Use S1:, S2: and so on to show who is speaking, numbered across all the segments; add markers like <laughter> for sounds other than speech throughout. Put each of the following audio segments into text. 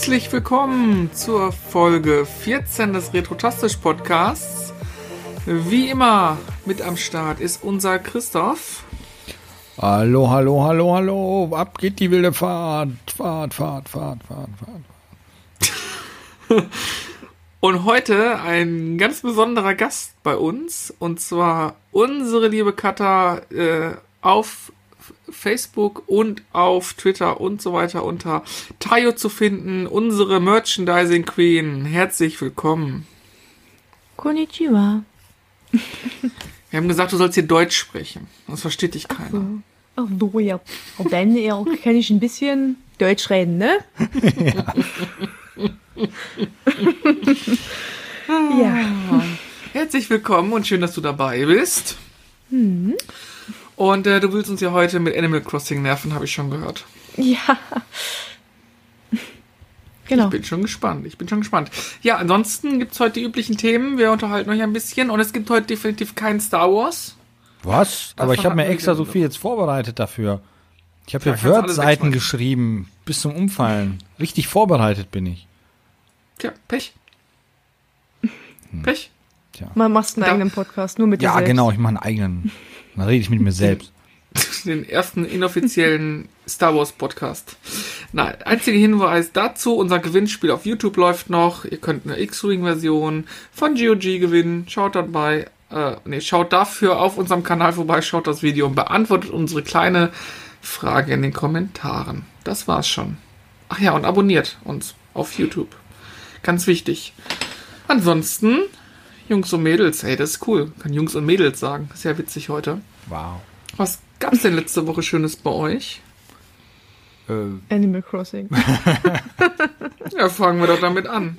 S1: Herzlich willkommen zur Folge 14 des Retrotastisch Podcasts. Wie immer mit am Start ist unser Christoph.
S2: Hallo, hallo, hallo, hallo. Ab geht die wilde Fahrt. Fahrt, Fahrt, Fahrt, Fahrt,
S1: Fahrt. <laughs> Und heute ein ganz besonderer Gast bei uns. Und zwar unsere liebe Katha äh, auf Facebook und auf Twitter und so weiter unter Tayo zu finden, unsere Merchandising Queen. Herzlich willkommen.
S3: Konnichiwa.
S1: Wir haben gesagt, du sollst hier Deutsch sprechen. Das versteht dich keiner.
S3: Ach so, ja. Und dann ja, kann ich ein bisschen Deutsch reden, ne? <laughs>
S1: ja. ja. Herzlich willkommen und schön, dass du dabei bist. Mhm. Und äh, du willst uns ja heute mit Animal Crossing nerven, habe ich schon gehört.
S3: Ja. Genau.
S1: Ich bin schon gespannt. Ich bin schon gespannt. Ja, ansonsten gibt es heute die üblichen Themen. Wir unterhalten euch ein bisschen und es gibt heute definitiv kein Star Wars.
S2: Was? Aber ich habe mir extra so viel jetzt vorbereitet dafür. Ich habe hier Word-Seiten geschrieben, bis zum Umfallen. Richtig vorbereitet bin ich.
S1: Tja, Pech. Hm. Pech.
S3: Tja. Man machst einen da. eigenen Podcast, nur mit dir
S2: Ja,
S3: selbst.
S2: genau, ich mache einen eigenen. Dann rede ich mit mir selbst. <laughs>
S1: Den ersten inoffiziellen Star Wars Podcast. Na, einziger Hinweis dazu, unser Gewinnspiel auf YouTube läuft noch. Ihr könnt eine X-Wing-Version von GOG gewinnen. Schaut dabei, äh, nee, schaut dafür auf unserem Kanal vorbei, schaut das Video und beantwortet unsere kleine Frage in den Kommentaren. Das war's schon. Ach ja, und abonniert uns auf YouTube. Ganz wichtig. Ansonsten Jungs und Mädels, hey, das ist cool. Kann Jungs und Mädels sagen. Sehr witzig heute.
S2: Wow.
S1: Was gab's denn letzte Woche Schönes bei euch?
S3: Äh. Animal Crossing. <laughs>
S1: ja, fangen wir doch damit an.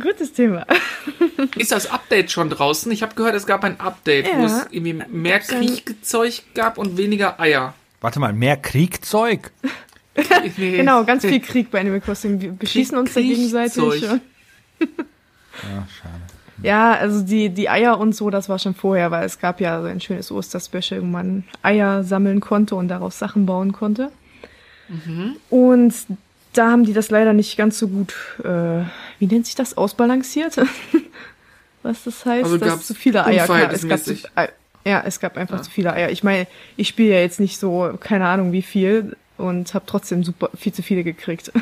S3: Gutes Thema. <laughs>
S1: Ist das Update schon draußen? Ich habe gehört, es gab ein Update, ja. wo es irgendwie mehr Kriegzeug gab und weniger Eier.
S2: Warte mal, mehr Kriegzeug? <laughs>
S3: nee. Genau, ganz viel Krieg bei Animal Crossing. Wir beschießen uns da gegenseitig. ja,
S2: schade.
S3: Ja, also die, die Eier und so, das war schon vorher, weil es gab ja so ein schönes Osterspecial, wo man Eier sammeln konnte und daraus Sachen bauen konnte. Mhm. Und da haben die das leider nicht ganz so gut, äh, wie nennt sich das, ausbalanciert? <laughs> Was das heißt,
S1: also
S3: dass zu viele Eier gab. Es gab zu, ja, es gab einfach ja. zu viele Eier. Ich meine, ich spiele ja jetzt nicht so, keine Ahnung wie viel und habe trotzdem super viel zu viele gekriegt.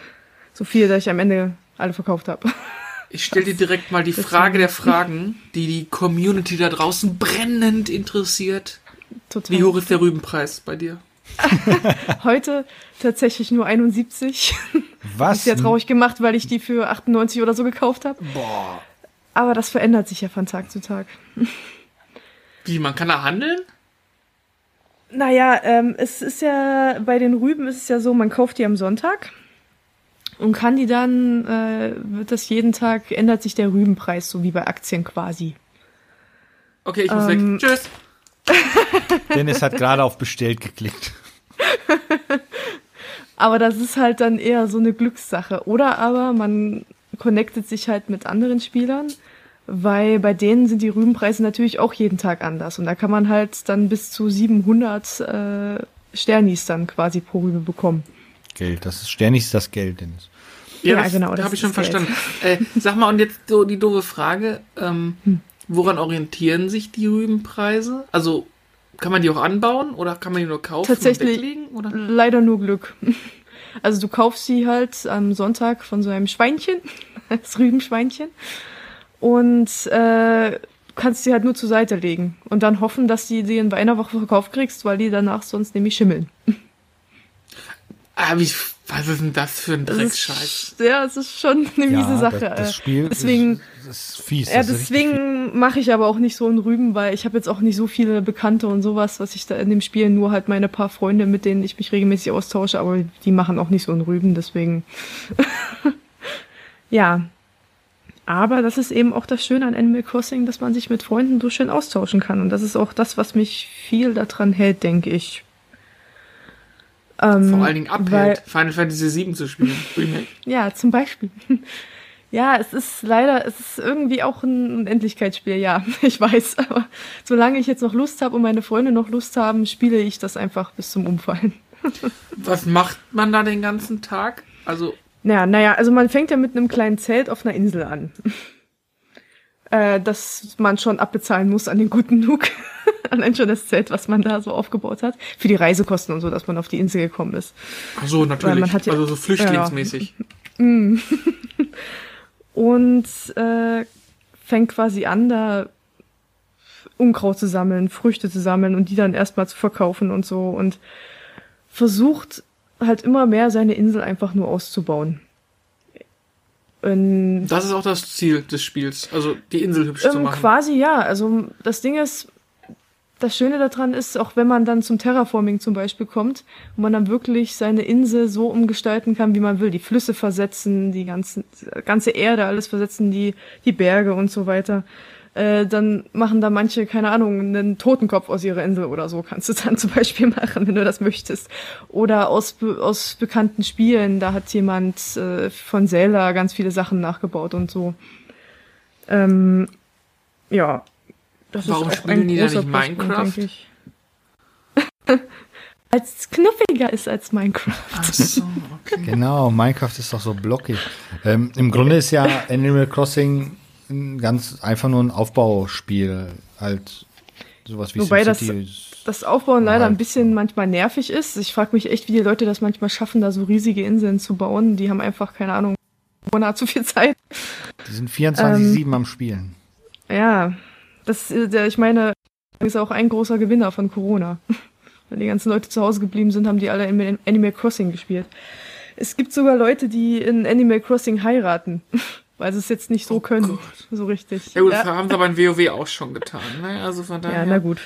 S3: <laughs> so viel, dass ich am Ende alle verkauft habe. <laughs>
S1: Ich stelle dir direkt mal die Frage der Fragen, die die Community da draußen brennend interessiert. Total. Wie hoch ist der Rübenpreis bei dir? <laughs>
S3: Heute tatsächlich nur 71.
S2: Was?
S3: Ist ja traurig gemacht, weil ich die für 98 oder so gekauft habe.
S1: Boah.
S3: Aber das verändert sich ja von Tag zu Tag.
S1: Wie, man kann da handeln?
S3: Naja, ähm, es ist ja, bei den Rüben ist es ja so, man kauft die am Sonntag und kann die dann, äh, wird das jeden Tag, ändert sich der Rübenpreis, so wie bei Aktien quasi.
S1: Okay, ich muss ähm, weg. Tschüss. <laughs>
S2: Dennis hat gerade auf bestellt geklickt. <laughs>
S3: aber das ist halt dann eher so eine Glückssache. Oder aber man connectet sich halt mit anderen Spielern, weil bei denen sind die Rübenpreise natürlich auch jeden Tag anders. Und da kann man halt dann bis zu 700 äh, Sternis dann quasi pro Rübe bekommen.
S2: Geld, das ist Sternis das Geld, Dennis.
S1: Ja, ja das, genau. Das habe ich schon verstanden. <laughs> Äh, sag mal, und jetzt so die doofe Frage. Ähm, hm. Woran orientieren sich die Rübenpreise? Also kann man die auch anbauen oder kann man die nur kaufen
S3: Tatsächlich und weglegen? Oder? Leider nur Glück. <laughs> Also du kaufst sie halt am Sonntag von so einem Schweinchen, <laughs> das Rübenschweinchen, und äh, kannst sie halt nur zur Seite legen und dann hoffen, dass du die in einer Woche verkauft kriegst, weil die danach sonst nämlich schimmeln.
S1: Ah, wie was ist denn das für ein Dreckscheiß?
S3: Ja, es ist schon eine miese Sache.
S2: Das, das Spiel
S3: deswegen,
S2: ist, ist fies.
S3: Ja, deswegen mache ich aber auch nicht so einen Rüben, weil ich habe jetzt auch nicht so viele Bekannte und sowas, was ich da in dem Spiel nur halt meine paar Freunde, mit denen ich mich regelmäßig austausche, aber die machen auch nicht so einen Rüben, deswegen. <laughs> ja. Aber das ist eben auch das Schöne an Animal Crossing, dass man sich mit Freunden so schön austauschen kann. Und das ist auch das, was mich viel daran hält, denke ich.
S1: Ähm, Vor allen Dingen abhält, Final Fantasy VII zu spielen. <laughs>
S3: ja, zum Beispiel. <laughs> Ja, es ist leider, es ist irgendwie auch ein Endlichkeitsspiel, ja, <laughs> ich weiß. Aber solange ich jetzt noch Lust habe und meine Freunde noch Lust haben, spiele ich das einfach bis zum Umfallen.
S1: Was macht man da den ganzen Tag? Also
S3: Naja, naja, also man fängt ja mit einem kleinen Zelt auf einer Insel an. Äh, das man schon abbezahlen muss an den guten Nuke. <laughs> Allein schon das Zelt, was man da so aufgebaut hat. Für die Reisekosten und so, dass man auf die Insel gekommen ist.
S1: Ach so, natürlich. Ja, also so flüchtlingsmäßig. Ja. <laughs>
S3: und äh, fängt quasi an, da Unkraut zu sammeln, Früchte zu sammeln und die dann erstmal zu verkaufen und so und versucht halt immer mehr seine Insel einfach nur auszubauen.
S1: Und das ist auch das Ziel des Spiels, also die Insel hübsch ähm, zu machen.
S3: Quasi ja, also das Ding ist, das Schöne daran ist, auch wenn man dann zum Terraforming zum Beispiel kommt, wo man dann wirklich seine Insel so umgestalten kann, wie man will. Die Flüsse versetzen, die ganzen, ganze Erde, alles versetzen, die, die Berge und so weiter. Äh, dann machen da manche, keine Ahnung, einen Totenkopf aus ihrer Insel oder so, kannst du dann <laughs> zum Beispiel machen, wenn du das möchtest. Oder aus, aus bekannten Spielen, da hat jemand äh, von Zelda ganz viele Sachen nachgebaut und so. Ähm, ja,
S1: das Warum ist auch spielen ein die da nicht Minecraft? <laughs>
S3: als knuffiger ist als Minecraft. Ach so,
S2: okay. Genau, Minecraft ist doch so blockig. Ähm, Im Grunde ist ja Animal Crossing ganz einfach nur ein Aufbauspiel, halt sowas wie
S3: Wobei das, das Aufbauen leider halt. ein bisschen manchmal nervig ist. Ich frage mich echt, wie die Leute das manchmal schaffen, da so riesige Inseln zu bauen. Die haben einfach, keine Ahnung, Monat zu viel Zeit.
S2: Die sind 24-7 ähm, am Spielen.
S3: Ja, das, äh, ich meine, ist auch ein großer Gewinner von Corona. <laughs> Wenn die ganzen Leute zu Hause geblieben sind, haben die alle in Animal Crossing gespielt. Es gibt sogar Leute, die in Animal Crossing heiraten, <laughs> weil sie es jetzt nicht so oh können, Gott. so richtig.
S1: Ja gut, ja. das haben sie aber in WoW auch schon getan, ne? Also von daher.
S3: Ja, na gut.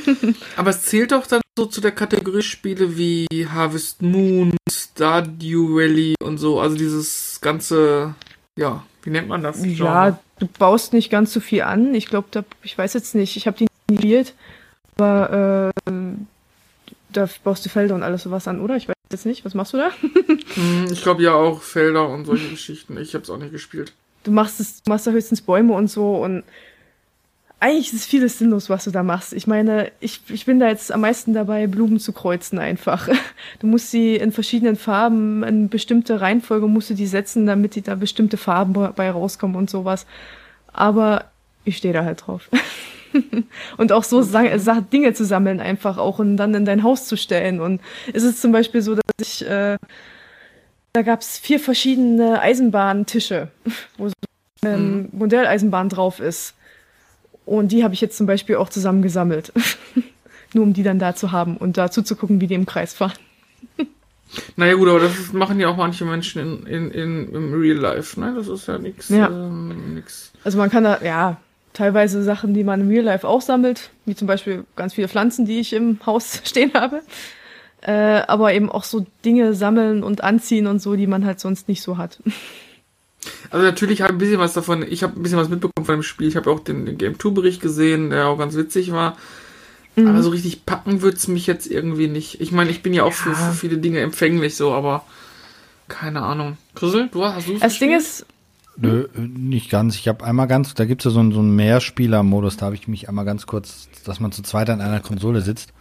S3: <laughs>
S1: aber es zählt doch dann so zu der Kategorie Spiele wie Harvest Moon, Stardew Valley und so, also dieses ganze, ja, wie nennt man das?
S3: Genre? Ja, du baust nicht ganz so viel an. Ich glaube, da, ich weiß jetzt nicht, ich habe die nie gespielt, aber äh, da baust du Felder und alles sowas an, oder? Ich weiß jetzt nicht. Was machst du da? <laughs>
S1: Hm, ich glaube ja auch Felder und solche Geschichten. Ich habe es auch nicht gespielt.
S3: Du machst es, du machst da höchstens Bäume und so und eigentlich ist es vieles sinnlos, was du da machst. Ich meine, ich, ich bin da jetzt am meisten dabei, Blumen zu kreuzen einfach. <laughs> Du musst sie in verschiedenen Farben, in bestimmte Reihenfolge musst du die setzen, damit die da bestimmte Farben bei rauskommen und sowas. Aber ich stehe da halt drauf. <laughs> <laughs> und auch so Dinge zu sammeln einfach auch und dann in dein Haus zu stellen. Und ist es zum Beispiel so, dass ich, äh, da gab es vier verschiedene Eisenbahntische, <laughs> wo so eine mhm. Modelleisenbahn drauf ist. Und die habe ich jetzt zum Beispiel auch zusammengesammelt. <laughs> Nur um die dann da zu haben und da zuzugucken, wie die im Kreis fahren.
S1: Naja gut, aber das machen ja auch manche Menschen in, in, in, im Real Life, ne? Das ist ja nichts.
S3: Ja. Ähm, also man kann da, ja, teilweise Sachen, die man im Real Life auch sammelt, wie zum Beispiel ganz viele Pflanzen, die ich im <laughs> Haus stehen habe. Äh, aber eben auch so Dinge sammeln und anziehen und so, die man halt sonst nicht so hat. <laughs>
S1: Also natürlich habe ich ein bisschen was davon, ich habe ein bisschen was mitbekommen von dem Spiel. Ich habe auch den, den Game 2 Bericht gesehen, der auch ganz witzig war. Mhm. Aber so richtig packen wird's mich jetzt irgendwie nicht. Ich meine, ich bin ja auch ja. Für, für, viele Dinge empfänglich so, aber keine Ahnung. Grüssel, du hast du
S3: Das Ding ist.
S2: Nö, nicht ganz. Ich habe einmal ganz, da gibt's ja so einen, so einen Mehrspieler-Modus, da habe ich mich einmal ganz kurz, dass man zu zweit an einer Konsole sitzt.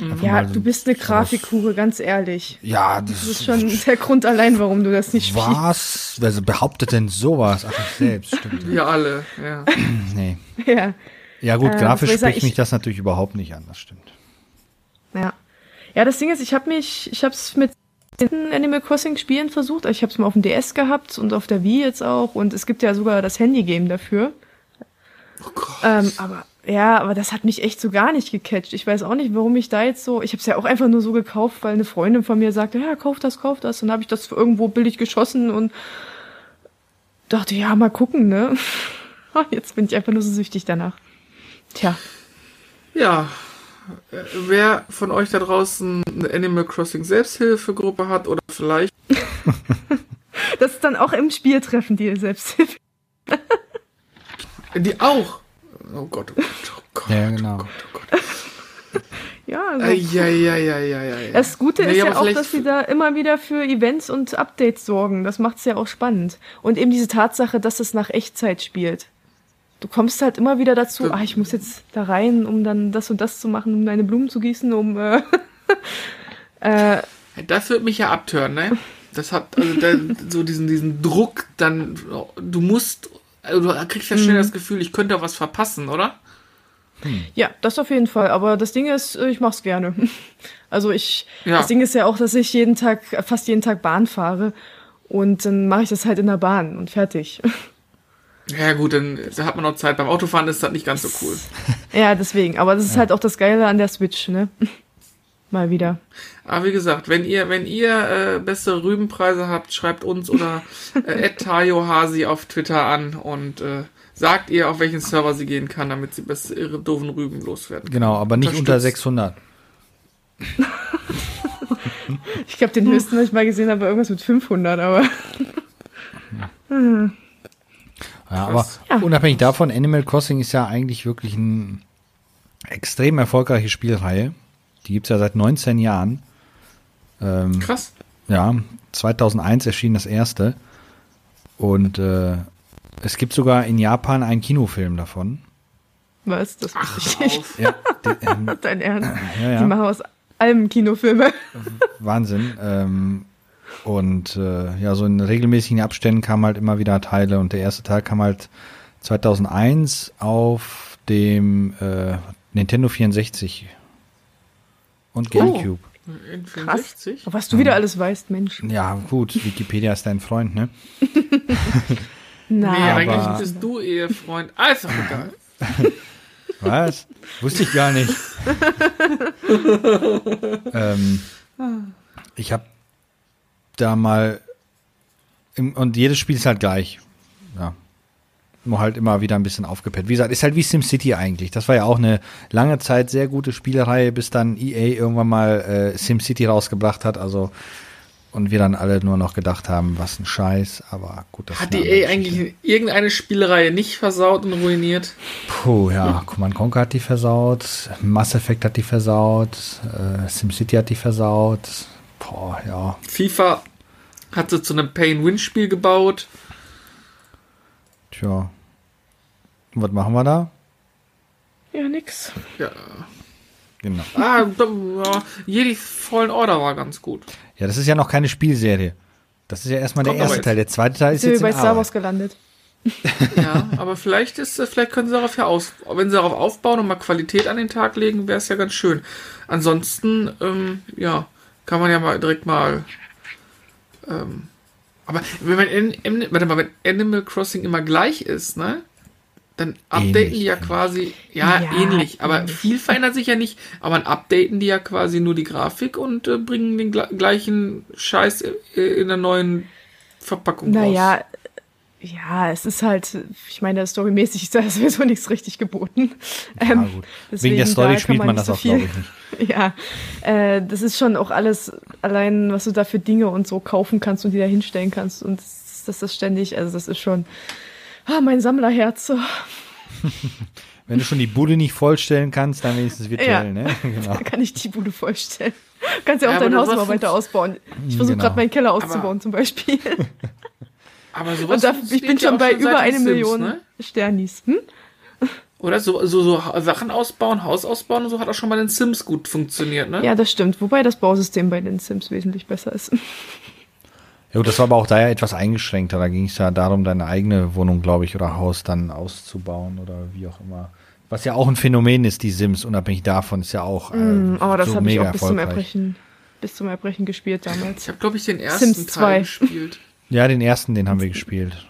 S3: Einfach ja, so du bist eine Grafikhure, ganz ehrlich.
S2: Ja,
S3: das, das ist schon der Grund allein, warum du das nicht
S2: spielst. Was? Wer behauptet denn sowas? Ach, ich selbst, stimmt. <laughs>
S1: Wir alle, ja. <clears throat>
S2: nee. <laughs>
S3: Ja.
S2: Ja, gut, äh, grafisch spricht mich das natürlich überhaupt nicht an, das stimmt.
S3: Ja. Ja, das Ding ist, ich habe mich, ich habe es mit Animal Crossing Spielen versucht. Ich habe es mal auf dem DS gehabt und auf der Wii jetzt auch. Und es gibt ja sogar das Handy-Game dafür. Oh Gott. Ähm, aber ja, aber das hat mich echt so gar nicht gecatcht. Ich weiß auch nicht, warum ich da jetzt so. Ich habe es ja auch einfach nur so gekauft, weil eine Freundin von mir sagte, ja, kauf das, kauf das. Und dann habe ich das irgendwo billig geschossen und dachte, ja, mal gucken, ne? <laughs> Jetzt bin ich einfach nur so süchtig danach. Tja.
S1: Ja. Wer von euch da draußen eine Animal Crossing Selbsthilfegruppe hat oder vielleicht. <laughs>
S3: das ist dann auch im Spiel treffen, die Selbsthilfe.
S1: die auch. Oh Gott, oh Gott, oh Gott.
S2: Ja, genau. Oh Gott, oh Gott. <laughs>
S3: Ja, also,
S1: äh, ja, ja, ja, ja, ja,
S3: Das Gute nee, ist ja auch, dass sie da immer wieder für Events und Updates sorgen. Das macht es ja auch spannend. Und eben diese Tatsache, dass es nach Echtzeit spielt. Du kommst halt immer wieder dazu, ah, ich muss jetzt da rein, um dann das und das zu machen, um deine Blumen zu gießen, um. Äh, <laughs>
S1: äh, das wird mich ja abtören, ne? Das hat also der, so diesen, diesen Druck, dann, du musst, also du kriegst ja schnell
S3: Mhm.
S1: das Gefühl, ich könnte was verpassen, oder?
S3: Ja, das auf jeden Fall. Aber das Ding ist, äh, ich mach's gerne. <laughs> Also ich,
S1: Ja.
S3: das Ding ist ja auch, dass ich jeden Tag, fast jeden Tag Bahn fahre. Und dann mache ich das halt in der Bahn und fertig. <laughs>
S1: Ja gut, dann da hat man noch Zeit. Beim Autofahren ist das nicht ganz so cool. <laughs>
S3: Ja, deswegen. Aber das ist halt auch das Geile an der Switch, ne? <laughs> Mal wieder.
S1: Aber wie gesagt, wenn ihr, wenn ihr äh, bessere Rübenpreise habt, schreibt uns oder <laughs> äh, @tayohasi auf Twitter an und äh, sagt ihr, auf welchen Server sie gehen kann, damit sie besser ihre doofen Rüben loswerden.
S2: Genau, aber nicht unter
S1: Unterstützt.
S2: 600.
S3: Ich glaube, den höchsten, was ich mal gesehen habe, war irgendwas mit 500, aber.
S2: Ja, aber
S3: Ja.
S2: unabhängig davon, Animal Crossing ist ja eigentlich wirklich eine extrem erfolgreiche Spielreihe. Die gibt's ja seit 19 Jahren. Ähm,
S1: Krass.
S2: ja, 2001 erschien das erste. Und äh, es gibt sogar in Japan einen Kinofilm davon.
S3: Was? Das wusste ich
S1: Ach,
S3: nicht.
S1: auf.
S2: Ja, <laughs> ähm,
S3: Dein Ernst?
S2: ja, ja.
S3: Die machen aus allem Kinofilme.
S2: Wahnsinn. Ähm, und äh, ja, so in regelmäßigen Abständen kamen halt immer wieder Teile. Und der erste Teil kam halt 2001 auf dem äh, Nintendo 64 und
S3: Oh.
S2: Gamecube.
S1: In
S3: Krass.
S1: 64?
S3: Was du wieder alles weißt, Mensch.
S2: Ja, gut, Wikipedia ist dein Freund, ne? <laughs>
S3: Na,
S1: Nee, eigentlich bist du Ehefreund. Ah, ist doch egal. <laughs>
S2: Was? Wusste ich gar nicht. <laughs> ähm, ich habe da mal im, und jedes Spiel ist halt gleich. Ja. Nur halt immer wieder ein bisschen aufgepetzt. Wie gesagt, ist halt wie SimCity eigentlich. Das war ja auch eine lange Zeit sehr gute Spielereihe, bis dann EA irgendwann mal äh, SimCity rausgebracht hat. Also und wir dann alle nur noch gedacht haben, was ein Scheiß. Aber gut, das
S1: Hat EA eigentlich irgendeine Spielereihe nicht versaut und ruiniert?
S2: Puh, ja, Command Conquer hat die versaut, Mass Effect hat die versaut, äh, SimCity hat die versaut. Boah, ja.
S1: FIFA hat sie zu einem Pay-and-Win-Spiel gebaut.
S2: Tja. Und was machen wir da?
S3: ja, nix.
S1: Ja.
S2: Genau.
S1: Ah, da- ja, Jedi Fallen Order war ganz gut.
S2: Ja, das ist ja noch keine Spielserie. Das ist ja erstmal der
S1: Kommt aber
S2: erste
S1: jetzt.
S2: Teil. Der zweite Teil ist
S3: Sind wir
S2: jetzt
S3: bei Star. Wars gelandet. <laughs>
S1: Ja, aber vielleicht ist, äh, vielleicht können sie darauf ja aus, wenn sie darauf aufbauen und mal Qualität an den Tag legen, wäre es ja ganz schön. Ansonsten, ähm, ja, kann man ja mal direkt mal, ähm, aber wenn man, in, in, warte mal, wenn Animal Crossing immer gleich ist, ne? Dann updaten
S2: Ähnlich,
S1: die ja quasi, ja,
S3: Ja,
S1: ähnlich, aber
S3: ähnlich.
S1: viel verändert sich ja nicht, aber dann updaten die ja quasi nur die Grafik und äh, bringen den gle- gleichen Scheiß äh, in der neuen Verpackung raus.
S3: Ja, es ist halt, ich meine, storymäßig ist da <laughs> sowieso nichts richtig geboten.
S2: Ja,
S3: Ähm,
S2: Wegen der
S3: da
S2: Story
S3: kann
S2: spielt man
S3: nicht
S2: das
S3: so
S2: auch, glaube ich, nicht. <laughs>
S3: Ja, äh, das ist schon auch alles, allein was du da für Dinge und so kaufen kannst und die da hinstellen kannst und das, das ist ständig, also das ist schon, ah, mein Sammlerherz. so. <laughs>
S2: Wenn du schon die Bude nicht vollstellen kannst, dann wenigstens virtuell,
S3: Ja.
S2: ne? Genau.
S3: Da kann ich die Bude vollstellen. Du kannst ja auch
S1: Ja,
S3: dein
S1: aber
S3: Haus
S1: das
S3: mal weiter ausbauen. Ich versuche
S2: Genau.
S3: gerade meinen Keller
S1: Aber-
S3: auszubauen zum Beispiel.
S1: Aber sowas
S3: Und da, ich bin schon bei
S1: seit
S3: über eine
S1: Sims,
S3: Million
S1: Ne?
S3: Sternis. Hm?
S1: Oder so, so, so Sachen ausbauen, Haus ausbauen und so hat auch schon bei den Sims gut funktioniert, ne?
S3: Ja, das stimmt. Wobei das Bausystem bei den Sims wesentlich besser ist.
S2: Ja, gut, das war aber auch da ja etwas eingeschränkter. Da ging es ja darum, deine eigene Wohnung, glaube ich, oder Haus dann auszubauen oder wie auch immer. Was ja auch ein Phänomen ist, die Sims, unabhängig davon, ist ja auch äh,
S3: Mm, aber das
S2: so
S3: habe ich auch bis zum. Erbrechen, bis zum Erbrechen gespielt damals.
S1: Ich habe, glaube ich, den ersten
S3: Sims
S1: Teil
S3: 2.
S1: gespielt.
S2: Ja, den ersten, den haben wir gespielt.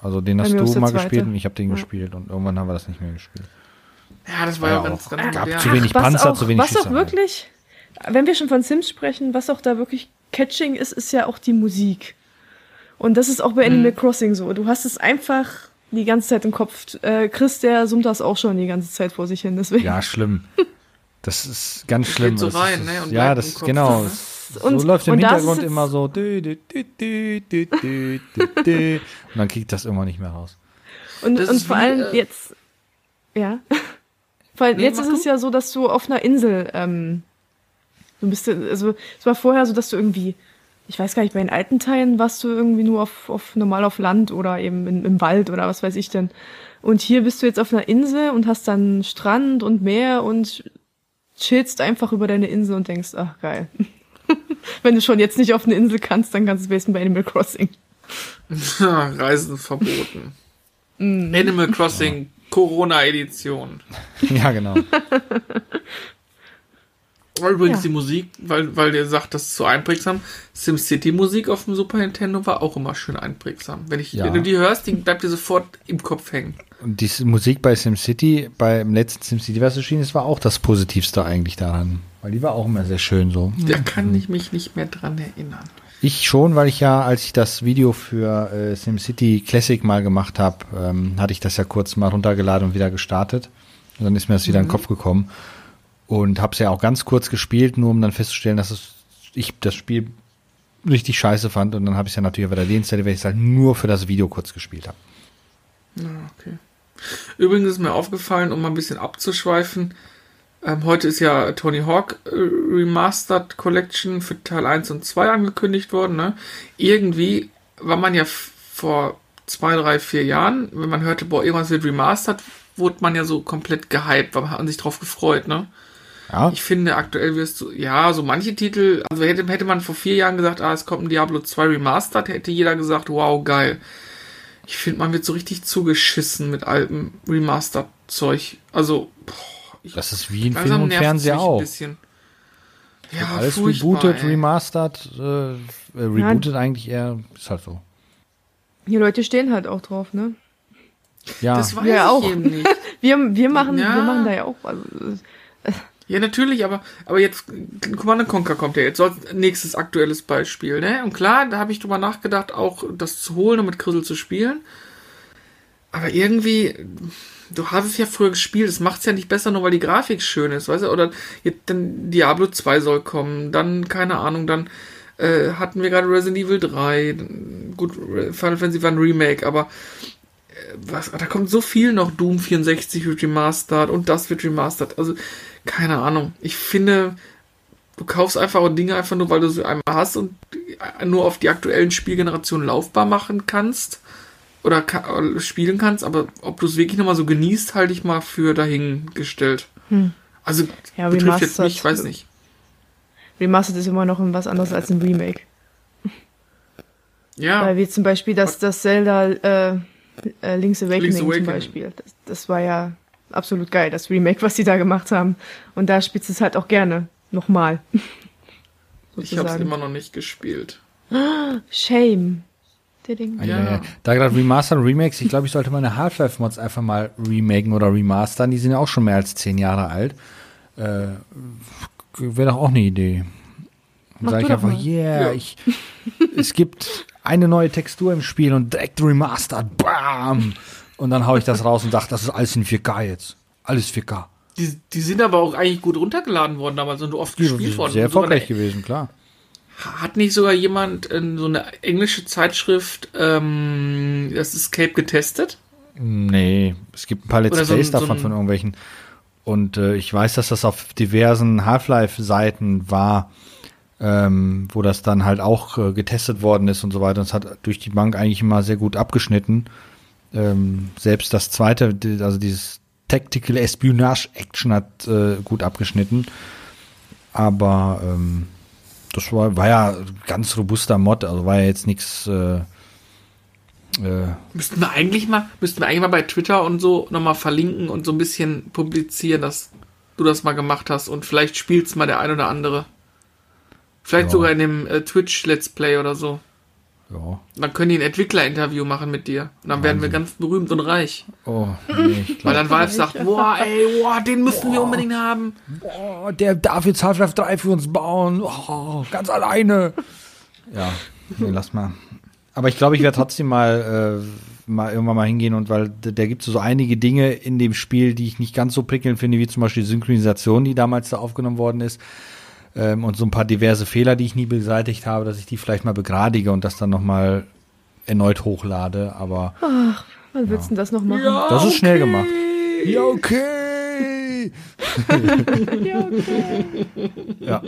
S2: Also den hast du mal
S3: zweite.
S2: gespielt und ich habe den
S3: Ja.
S2: gespielt und irgendwann haben wir das nicht mehr gespielt.
S1: Ja, das war
S2: Ja,
S1: ja, ganz,
S2: auch.
S1: ganz
S2: Gab
S1: modern.
S2: zu wenig
S3: was
S2: Panzer,
S3: auch,
S2: zu wenig
S3: Was auch
S2: Schießerei.
S3: wirklich, wenn wir schon von Sims sprechen, was auch da wirklich catching ist, ist ja auch die Musik. Und das ist auch bei
S2: Mhm.
S3: Animal Crossing so. Du hast es einfach die ganze Zeit im Kopf. Äh, Chris, der summt das auch schon die ganze Zeit vor sich hin. Deswegen.
S2: Ja, schlimm. <laughs> Das ist ganz schlimm.
S1: geht so
S2: Das
S1: rein,
S2: ist,
S1: ne, und
S2: ja, das
S1: im Kopf, ne?
S2: So
S3: Und-
S2: läuft im
S3: und es
S2: Hintergrund immer so. Dü, dü, dü, dü, dü, dü, dü, dü. Und dann kriegt das immer nicht mehr raus.
S3: Und,
S1: Das
S3: und vor
S1: wie,
S3: allem
S1: äh,
S3: jetzt. Ja. <laughs> Vor allem
S1: Nee,
S3: jetzt ist es
S1: du.
S3: ja so, dass du auf einer Insel. Ähm, du bist, also es war vorher so, dass du irgendwie. Ich weiß gar nicht, bei den alten Teilen warst du irgendwie nur auf, auf normal auf Land oder eben in, im Wald oder was weiß ich denn. Und hier bist du jetzt auf einer Insel und hast dann Strand und Meer und chillst einfach über deine Insel und denkst, ach geil. <laughs> Wenn du schon jetzt nicht auf eine Insel kannst, dann kannst du es wenigstens bei Animal Crossing. <laughs>
S1: Reisen verboten. Animal Crossing Corona-Edition. <laughs>
S2: Ja, genau.
S1: Übrigens
S3: Ja.
S1: die Musik, weil, weil ihr sagt, das ist so einprägsam. SimCity-Musik auf dem Super Nintendo war auch immer schön einprägsam. Wenn, ich,
S2: Ja.
S1: wenn du die hörst, die bleibt dir sofort im Kopf hängen.
S2: Und die Musik bei SimCity, beim letzten SimCity, was erschienen ist, war auch das Positivste eigentlich daran. Weil die war auch immer sehr schön so.
S1: Da kann ich mich nicht mehr dran erinnern.
S2: Ich schon, weil ich ja, als ich das Video für äh, SimCity Classic mal gemacht habe, ähm, hatte ich das ja kurz mal runtergeladen und wieder gestartet. Und dann ist mir das wieder in den Kopf gekommen. Und habe es ja auch ganz kurz gespielt, nur um dann festzustellen, dass es, ich das Spiel richtig scheiße fand. Und dann habe ich es ja natürlich wieder deinstalliert, weil ich es halt nur für das Video kurz gespielt habe.
S1: Ja, okay. Übrigens ist mir aufgefallen, um mal ein bisschen abzuschweifen, ähm, heute ist ja Tony Hawk äh, Remastered Collection für Teil 1 und 2 angekündigt worden. Ne? Irgendwie war man ja vor zwei, drei, vier Jahren, wenn man hörte, boah, irgendwas wird remastered, wurde man ja so komplett gehypt, weil man hat sich drauf gefreut, ne?
S2: Ja,
S1: Ich finde, aktuell wirst du, ja, so manche Titel, also hätte, hätte man vor vier Jahren gesagt, ah, es kommt ein Diablo 2 Remastered, hätte jeder gesagt, wow, geil. Ich finde, man wird so richtig zugeschissen mit altem Remastered-Zeug. Also, boah, ich,
S2: das ist wie in Film und Fernseher auch.
S1: bisschen. Ja,
S2: Alles rebootet,
S1: ey.
S2: remastered, äh, äh, rebootet eigentlich eher, ist halt so.
S3: Die Leute stehen halt auch drauf, ne?
S2: Ja,
S1: Das weiß
S3: Ja,
S1: ich
S3: auch.
S1: eben nicht. <laughs>
S3: Wir, wir, machen,
S1: Ja.
S3: wir machen da ja auch. Also,
S1: Ja, natürlich, aber, aber jetzt, Command Conquer kommt ja jetzt, soll nächstes aktuelles Beispiel, ne? Und klar, da habe ich drüber nachgedacht, auch das zu holen und mit Grizzle zu spielen. Aber irgendwie, du hast es ja früher gespielt, es macht es ja nicht besser, nur weil die Grafik schön ist, weißt du? Oder jetzt, dann Diablo 2 soll kommen, dann, keine Ahnung, dann äh, hatten wir gerade Resident Evil 3, gut, Final Fantasy war ein Remake, aber äh, was, da kommt so viel noch, Doom 64 wird remastered und das wird remastered, also keine Ahnung. Ich finde, du kaufst einfach Dinge einfach nur, weil du sie einmal hast und nur auf die aktuellen Spielgenerationen laufbar machen kannst oder ka äh, spielen kannst, aber ob du es wirklich nochmal so genießt, halte ich mal für dahingestellt. Also
S3: Ja,
S1: betrifft jetzt mich, ich weiß nicht.
S3: Remastered ist immer noch was anderes als ein Remake.
S1: Ja,
S3: Weil wie zum Beispiel das, das Zelda äh, äh, Link's Awakening,
S1: Link's
S3: zum
S1: Awakening.
S3: Beispiel. Das, das war ja absolut geil, das Remake, was die da gemacht haben. Und da spielst du es halt auch gerne. Nochmal.
S1: ich habe es immer noch nicht gespielt.
S3: Shame. Diding.
S2: Ja.
S1: Ja.
S2: ja. Da gerade Remaster und Remakes, ich glaube, ich sollte meine Half-Life-Mods einfach mal remaken oder remastern. Die sind ja auch schon mehr als zehn Jahre alt. Äh, Wäre doch auch eine Idee. Dann sage ich
S3: doch
S2: einfach,
S3: mal.
S2: yeah,
S1: Ja.
S2: ich, es gibt eine neue Textur im Spiel und direkt remastered, bam! Und dann hau ich das raus und sage, das ist alles in 4K jetzt. Alles 4K.
S1: Die, die sind aber auch eigentlich gut runtergeladen worden damals und oft gespielt worden.
S2: Sehr erfolgreich gewesen, klar.
S1: Hat nicht sogar jemand in so eine englische Zeitschrift ähm, das Escape getestet?
S2: Nee, es gibt ein paar Let's
S1: so
S2: Plays
S1: so
S2: davon
S1: ein-
S2: von irgendwelchen. Und äh, ich weiß, dass das auf diversen Half-Life-Seiten war, ähm, wo das dann halt auch äh, getestet worden ist und so weiter. Und es hat durch die Bank eigentlich immer sehr gut abgeschnitten. Ähm, selbst das zweite, also dieses Tactical Espionage Action hat äh, gut abgeschnitten. Aber ähm, das war, war ja ganz robuster Mod, also war ja jetzt nichts. Äh, äh,
S1: Müssten wir eigentlich mal, müssten wir eigentlich mal bei Twitter und so nochmal verlinken und so ein bisschen publizieren, dass du das mal gemacht hast und vielleicht spielt's mal der ein oder andere. Vielleicht
S2: Ja.
S1: sogar in dem äh, Twitch Let's Play oder so.
S2: Ja.
S1: Dann können die ein Entwicklerinterview machen mit dir. Und dann werden wir ganz berühmt und reich.
S2: Oh, nee, ich
S1: Weil dann Valve sagt, boah, ey, boah, den müssen wir unbedingt haben.
S2: oh, der darf jetzt Half-Life 3 für uns bauen. Oh, ganz alleine. Ja, nee, lass mal. Aber ich glaube, ich werde trotzdem mal, äh, mal irgendwann mal hingehen und weil da gibt es so einige Dinge in dem Spiel, die ich nicht ganz so prickelnd finde, wie zum Beispiel die Synchronisation, die damals da aufgenommen worden ist. Ähm, und so ein paar diverse Fehler, die ich nie beseitigt habe, dass ich die vielleicht mal begradige und das dann nochmal erneut hochlade. Aber
S3: Wann willst du denn das noch machen?
S2: das ist schnell gemacht. Ja, <laughs> okay.
S3: Ja, okay.
S2: Ja.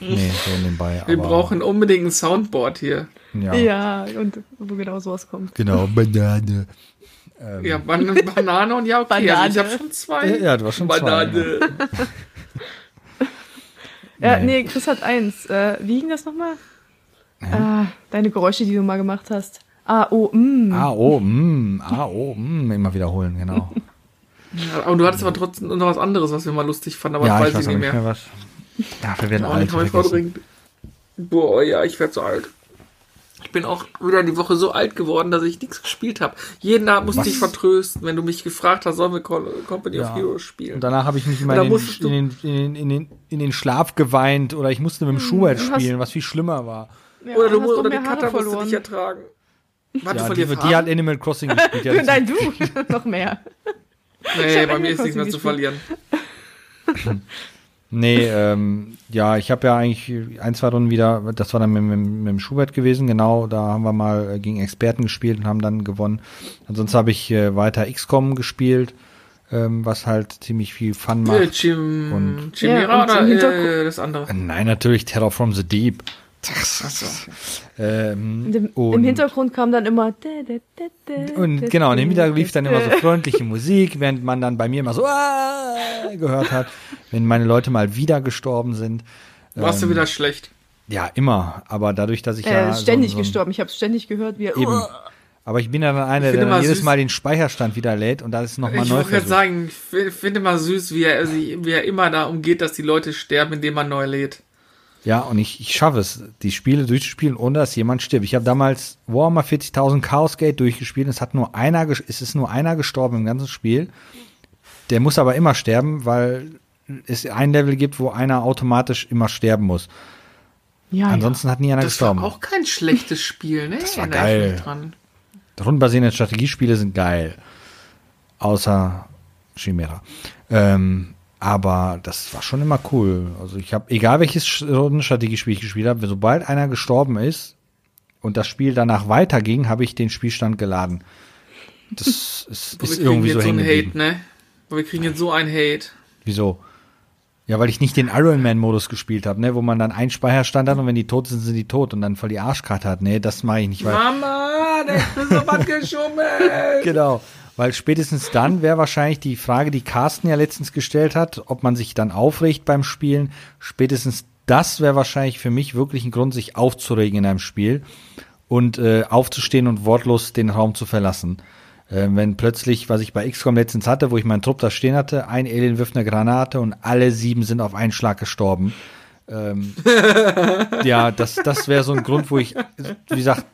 S2: Nee, so nebenbei.
S1: Wir
S2: aber,
S1: brauchen unbedingt ein Soundboard hier.
S2: Ja.
S3: ja, und wo genau sowas kommt.
S2: Genau, Banane. Ähm,
S1: Ja, Ban Banane und ja, okay. Also ich
S3: Banane.
S1: habe schon zwei.
S2: Ja, ja, du hast schon zwei,
S1: Banane.
S3: Ja,
S2: Nee.
S3: nee, Chris hat eins. Äh, wie ging das nochmal? Ah, deine Geräusche, die du mal gemacht hast. Ah, oh, mm.
S2: A, O, mm, A, O, mm, immer wiederholen, genau.
S1: Ja, <laughs> aber du hattest aber trotzdem noch was anderes, was wir mal lustig fanden, aber
S2: ja,
S1: das
S2: ich
S1: weiß
S2: weiß
S1: ich
S2: auch
S1: nicht
S2: nicht
S1: mehr.
S2: mehr was. Ja, wir werden
S1: nicht vordringend. Boah, ja, ich werde so alt. Ich bin auch wieder die Woche so alt geworden, dass ich nichts gespielt habe. Jeden Abend musste
S2: Was?
S1: ich vertrösten, wenn du mich gefragt hast, sollen wir Call- Company
S2: Ja.
S1: of Heroes
S2: Und
S1: spielen.
S2: danach habe ich mich immer in den, in, den, in, den, in, den, in den Schlaf geweint oder ich musste mit dem Schubert
S3: Hm, hast-
S2: spielen, was viel schlimmer war.
S3: Ja,
S1: oder du oder die Cutter musste
S3: verloren.
S1: dich ertragen. Warte,
S2: Ja,
S1: von
S2: die,
S1: dir
S2: die hat Animal Crossing gespielt. Ja, <laughs>
S3: Nein, du <laughs> noch mehr.
S1: Nee, bei
S3: Animal
S1: mir ist nichts mehr zu verlieren.
S2: Nee, ähm, ja, ich habe ja eigentlich ein, zwei Runden wieder, das war dann mit, mit, mit dem Schubert gewesen, genau, da haben wir mal äh, gegen Experten gespielt und haben dann gewonnen. Ansonsten habe ich äh, weiter XCOM gespielt, ähm, was halt ziemlich viel Fun
S1: Äh,
S2: macht.
S1: Chim,
S2: Und-
S1: Chimera
S3: Ja, und
S1: oder äh, das andere?
S2: Nein, natürlich Terror from the Deep. Ähm,
S3: im,
S2: und,
S3: Im Hintergrund kam dann immer.
S2: Und genau, und im Hintergrund lief dann immer so freundliche Musik, während man dann bei mir immer so "Ah!" gehört hat, wenn meine Leute mal wieder gestorben sind.
S1: Warst du
S2: Ähm,
S1: wieder schlecht?
S2: Ja, immer. Aber dadurch, dass ich
S3: Er
S2: ja.
S3: ist ständig
S2: so, so,
S3: gestorben. Ich habe ständig gehört, wie er.
S2: Eben. Aber ich bin ja dann einer,
S1: Ich
S2: der dann
S1: mal
S2: jedes
S1: süß-
S2: Mal den Speicherstand wieder lädt und da ist nochmal
S1: Ich
S2: neu
S1: wollte gerade
S2: versucht.
S1: sagen, ich fi- finde mal süß, wie er, sich- wie er immer da umgeht, dass die Leute sterben, indem man neu lädt.
S2: Ja, und ich, ich schaffe es, die Spiele durchzuspielen, ohne dass jemand stirbt. Ich habe damals Warhammer 40.000 Chaos Gate durchgespielt und es hat nur einer, es ist nur einer gestorben im ganzen Spiel. Der muss aber immer sterben, weil es ein Level gibt, wo einer automatisch immer sterben muss.
S3: Ja,
S2: Ansonsten hat nie einer
S1: Das
S2: gestorben.
S1: war auch kein schlechtes Spiel, ne? Das
S2: war geil.
S1: Dran.
S2: Rundenbasierende Strategiespiele sind geil. Außer Chimera. Ähm, aber das war schon immer cool. Also ich habe, egal welches Rundenstrategiespiel ich gespielt habe, sobald einer gestorben ist und das Spiel danach weiterging, habe ich den Spielstand geladen. Das <laughs> ist, ist irgendwie so
S1: so
S2: hängen
S1: Hate,
S2: geblieben.
S1: ne? Boah, Wir kriegen jetzt so einen Hate.
S2: Wieso? Ja, weil ich nicht den Iron Man Modus gespielt habe, ne, wo man dann einen Speicherstand hat und wenn die tot sind, sind die tot und dann voll die Arschkarte hat. Nee, das mache ich nicht, weil
S1: Mama, der ist so <laughs> was geschummelt.
S2: Genau. Weil spätestens dann wäre wahrscheinlich die Frage, die Carsten ja letztens gestellt hat, ob man sich dann aufregt beim Spielen. Spätestens das wäre wahrscheinlich für mich wirklich ein Grund, sich aufzuregen in einem Spiel und äh, aufzustehen und wortlos den Raum zu verlassen. Äh, wenn plötzlich, was ich bei XCOM letztens hatte, wo ich meinen Trupp da stehen hatte, ein Alien wirft eine Granate und alle sieben sind auf einen Schlag gestorben. Ähm, <laughs> ja, das, das wäre so ein Grund, wo ich, wie gesagt,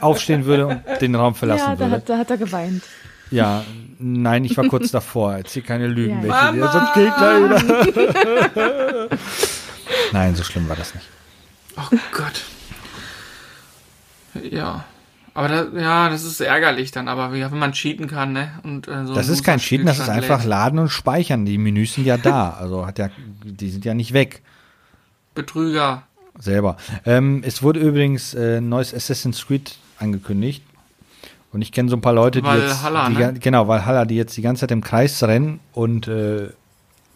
S2: aufstehen würde und den Raum verlassen
S3: ja da,
S2: würde.
S3: hat, da hat er geweint.
S2: Ja, nein, ich war kurz davor. Erzähl keine Lügen,
S3: Ja.
S2: welche sonst geht gleich wieder. <laughs> nein, so schlimm war das nicht.
S1: Oh Gott. Ja. Aber das, ja, das ist ärgerlich dann, aber wie- wenn man cheaten kann, ne? Und, äh, so
S2: Das ist kein Cheaten, das ist
S1: Loser-Spielstand
S2: einfach
S1: lädt.
S2: laden und speichern. Die Menüs sind ja da. Also hat ja, die sind ja nicht weg.
S1: Betrüger.
S2: Selber. Ähm, es wurde übrigens äh, ein neues Assassin's Creed angekündigt. Und ich kenne so ein paar Leute, die
S1: Valhalla,
S2: jetzt. Die,
S1: ne?
S2: Genau, Valhalla, die jetzt die ganze Zeit im Kreis rennen und äh,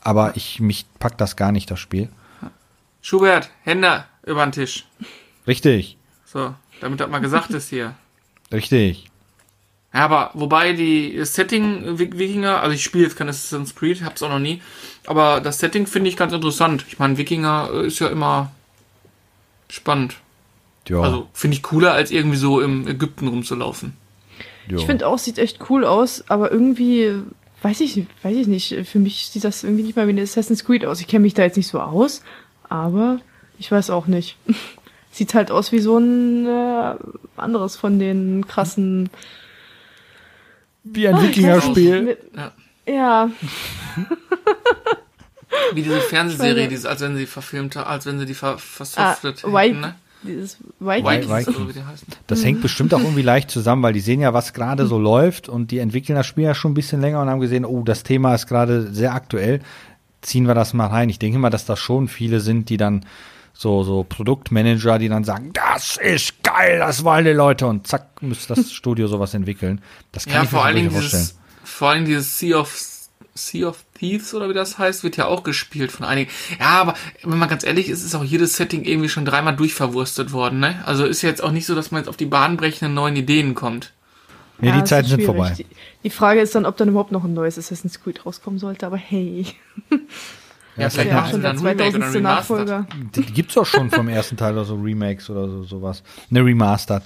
S2: aber ich mich packt das gar nicht, das Spiel.
S1: Schubert, Hände über den Tisch.
S2: Richtig,
S1: So, damit das mal gesagt ist hier.
S2: richtig.
S1: Ja, aber wobei die das Setting Wik- Wikinger, also ich spiele jetzt kein Assassin's Creed, hab's auch noch nie, aber das Setting finde ich ganz interessant. Ich meine, Wikinger äh, ist ja immer spannend.
S2: Ja,
S1: Also finde ich cooler, als irgendwie so im Ägypten rumzulaufen.
S2: ja.
S3: Ich finde auch, sieht echt cool aus, aber irgendwie, weiß ich, weiß ich nicht, für mich sieht das irgendwie nicht mal wie ein Assassin's Creed aus. Ich kenne mich da jetzt nicht so aus, aber ich weiß auch nicht. <laughs> Sieht halt aus wie so ein äh, anderes von den krassen.
S2: Wie ein
S3: Ah, nicht,
S2: Wikinger-Spiel.
S1: Ja.
S3: Ja, <laughs>
S1: Wie diese Fernsehserie, dieses, als wenn sie verfilmt, als wenn sie die ver
S3: ah,
S1: versoftet hätten,
S3: Vibe,
S1: ne?
S3: dieses.
S1: Vikings, oder wie die heißen.
S2: Das hängt bestimmt auch irgendwie leicht zusammen, weil die sehen ja, was gerade so läuft und die entwickeln das Spiel ja schon ein bisschen länger und haben gesehen, oh, das Thema ist gerade sehr aktuell. Ziehen wir das mal rein. Ich denke mal, dass da schon viele sind, die dann so, so Produktmanager, die dann sagen, das ist geil, das wollen die Leute und zack, müsste das <laughs> Studio sowas entwickeln. Das kann
S1: Ja,
S2: ich
S1: vor
S2: mir
S1: Dingen
S2: vorstellen.
S1: dieses, vor allen Dingen dieses Sea of Sea of Thieves oder wie das heißt, wird ja auch gespielt von einigen. Ja, aber wenn man ganz ehrlich ist, ist auch jedes Setting irgendwie schon dreimal durchverwurstet worden, ne? Also ist jetzt auch nicht so, dass man jetzt auf die bahnbrechenden neuen Ideen kommt.
S2: Nee,
S3: Ja,
S2: die Zeiten sind
S3: schwierig.
S2: vorbei.
S3: Die, die Frage ist dann, ob dann überhaupt noch ein neues Assassin's Creed rauskommen sollte, aber hey. <laughs>
S1: Ja,
S3: Das ist
S1: vielleicht
S3: ja
S1: machen
S3: schon
S1: sie
S3: der
S1: dann ein Remake oder
S3: 2000.
S1: ein Remastered.
S3: Nachfolger.
S2: Die, die gibt's auch schon vom ersten Teil oder so Remakes oder so, sowas. Ne Remastered.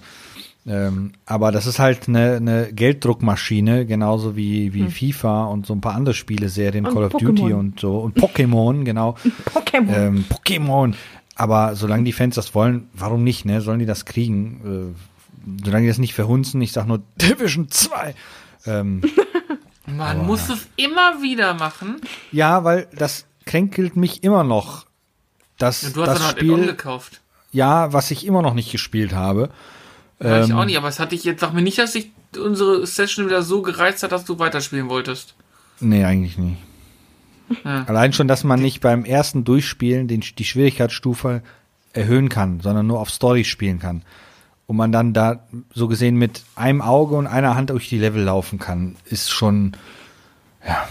S2: Ähm, aber das ist halt eine, eine Gelddruckmaschine, genauso wie, wie FIFA und so ein paar andere Spiele, Serien,
S3: Und
S2: Call of
S3: Pokémon.
S2: Duty und so. Und Pokémon, genau. <laughs>
S3: Pokémon.
S2: ähm, Pokémon. Aber solange die Fans das wollen, warum nicht, ne? Sollen die das kriegen? Äh, solange die das nicht verhunzen, ich sag nur <laughs> Division 2. Ähm,
S1: Man muss es immer wieder machen.
S2: ja, weil das kränkelt mich immer noch. Das,
S1: Und du hast
S2: das
S1: dann halt
S2: Spiel,
S1: gekauft.
S2: ja, was ich immer noch nicht gespielt habe.
S1: Ja, ich
S2: Ähm,
S1: auch nicht, aber es hatte ich jetzt, sag mir nicht, dass sich unsere Session wieder so gereizt hat, dass du weiterspielen wolltest.
S2: Nee, eigentlich nicht.
S1: Ja.
S2: Allein schon, dass man nicht beim ersten Durchspielen den, die Schwierigkeitsstufe erhöhen kann, sondern nur auf Story spielen kann. Und man dann da so gesehen mit einem Auge und einer Hand durch die Level laufen kann, ist schon, ja.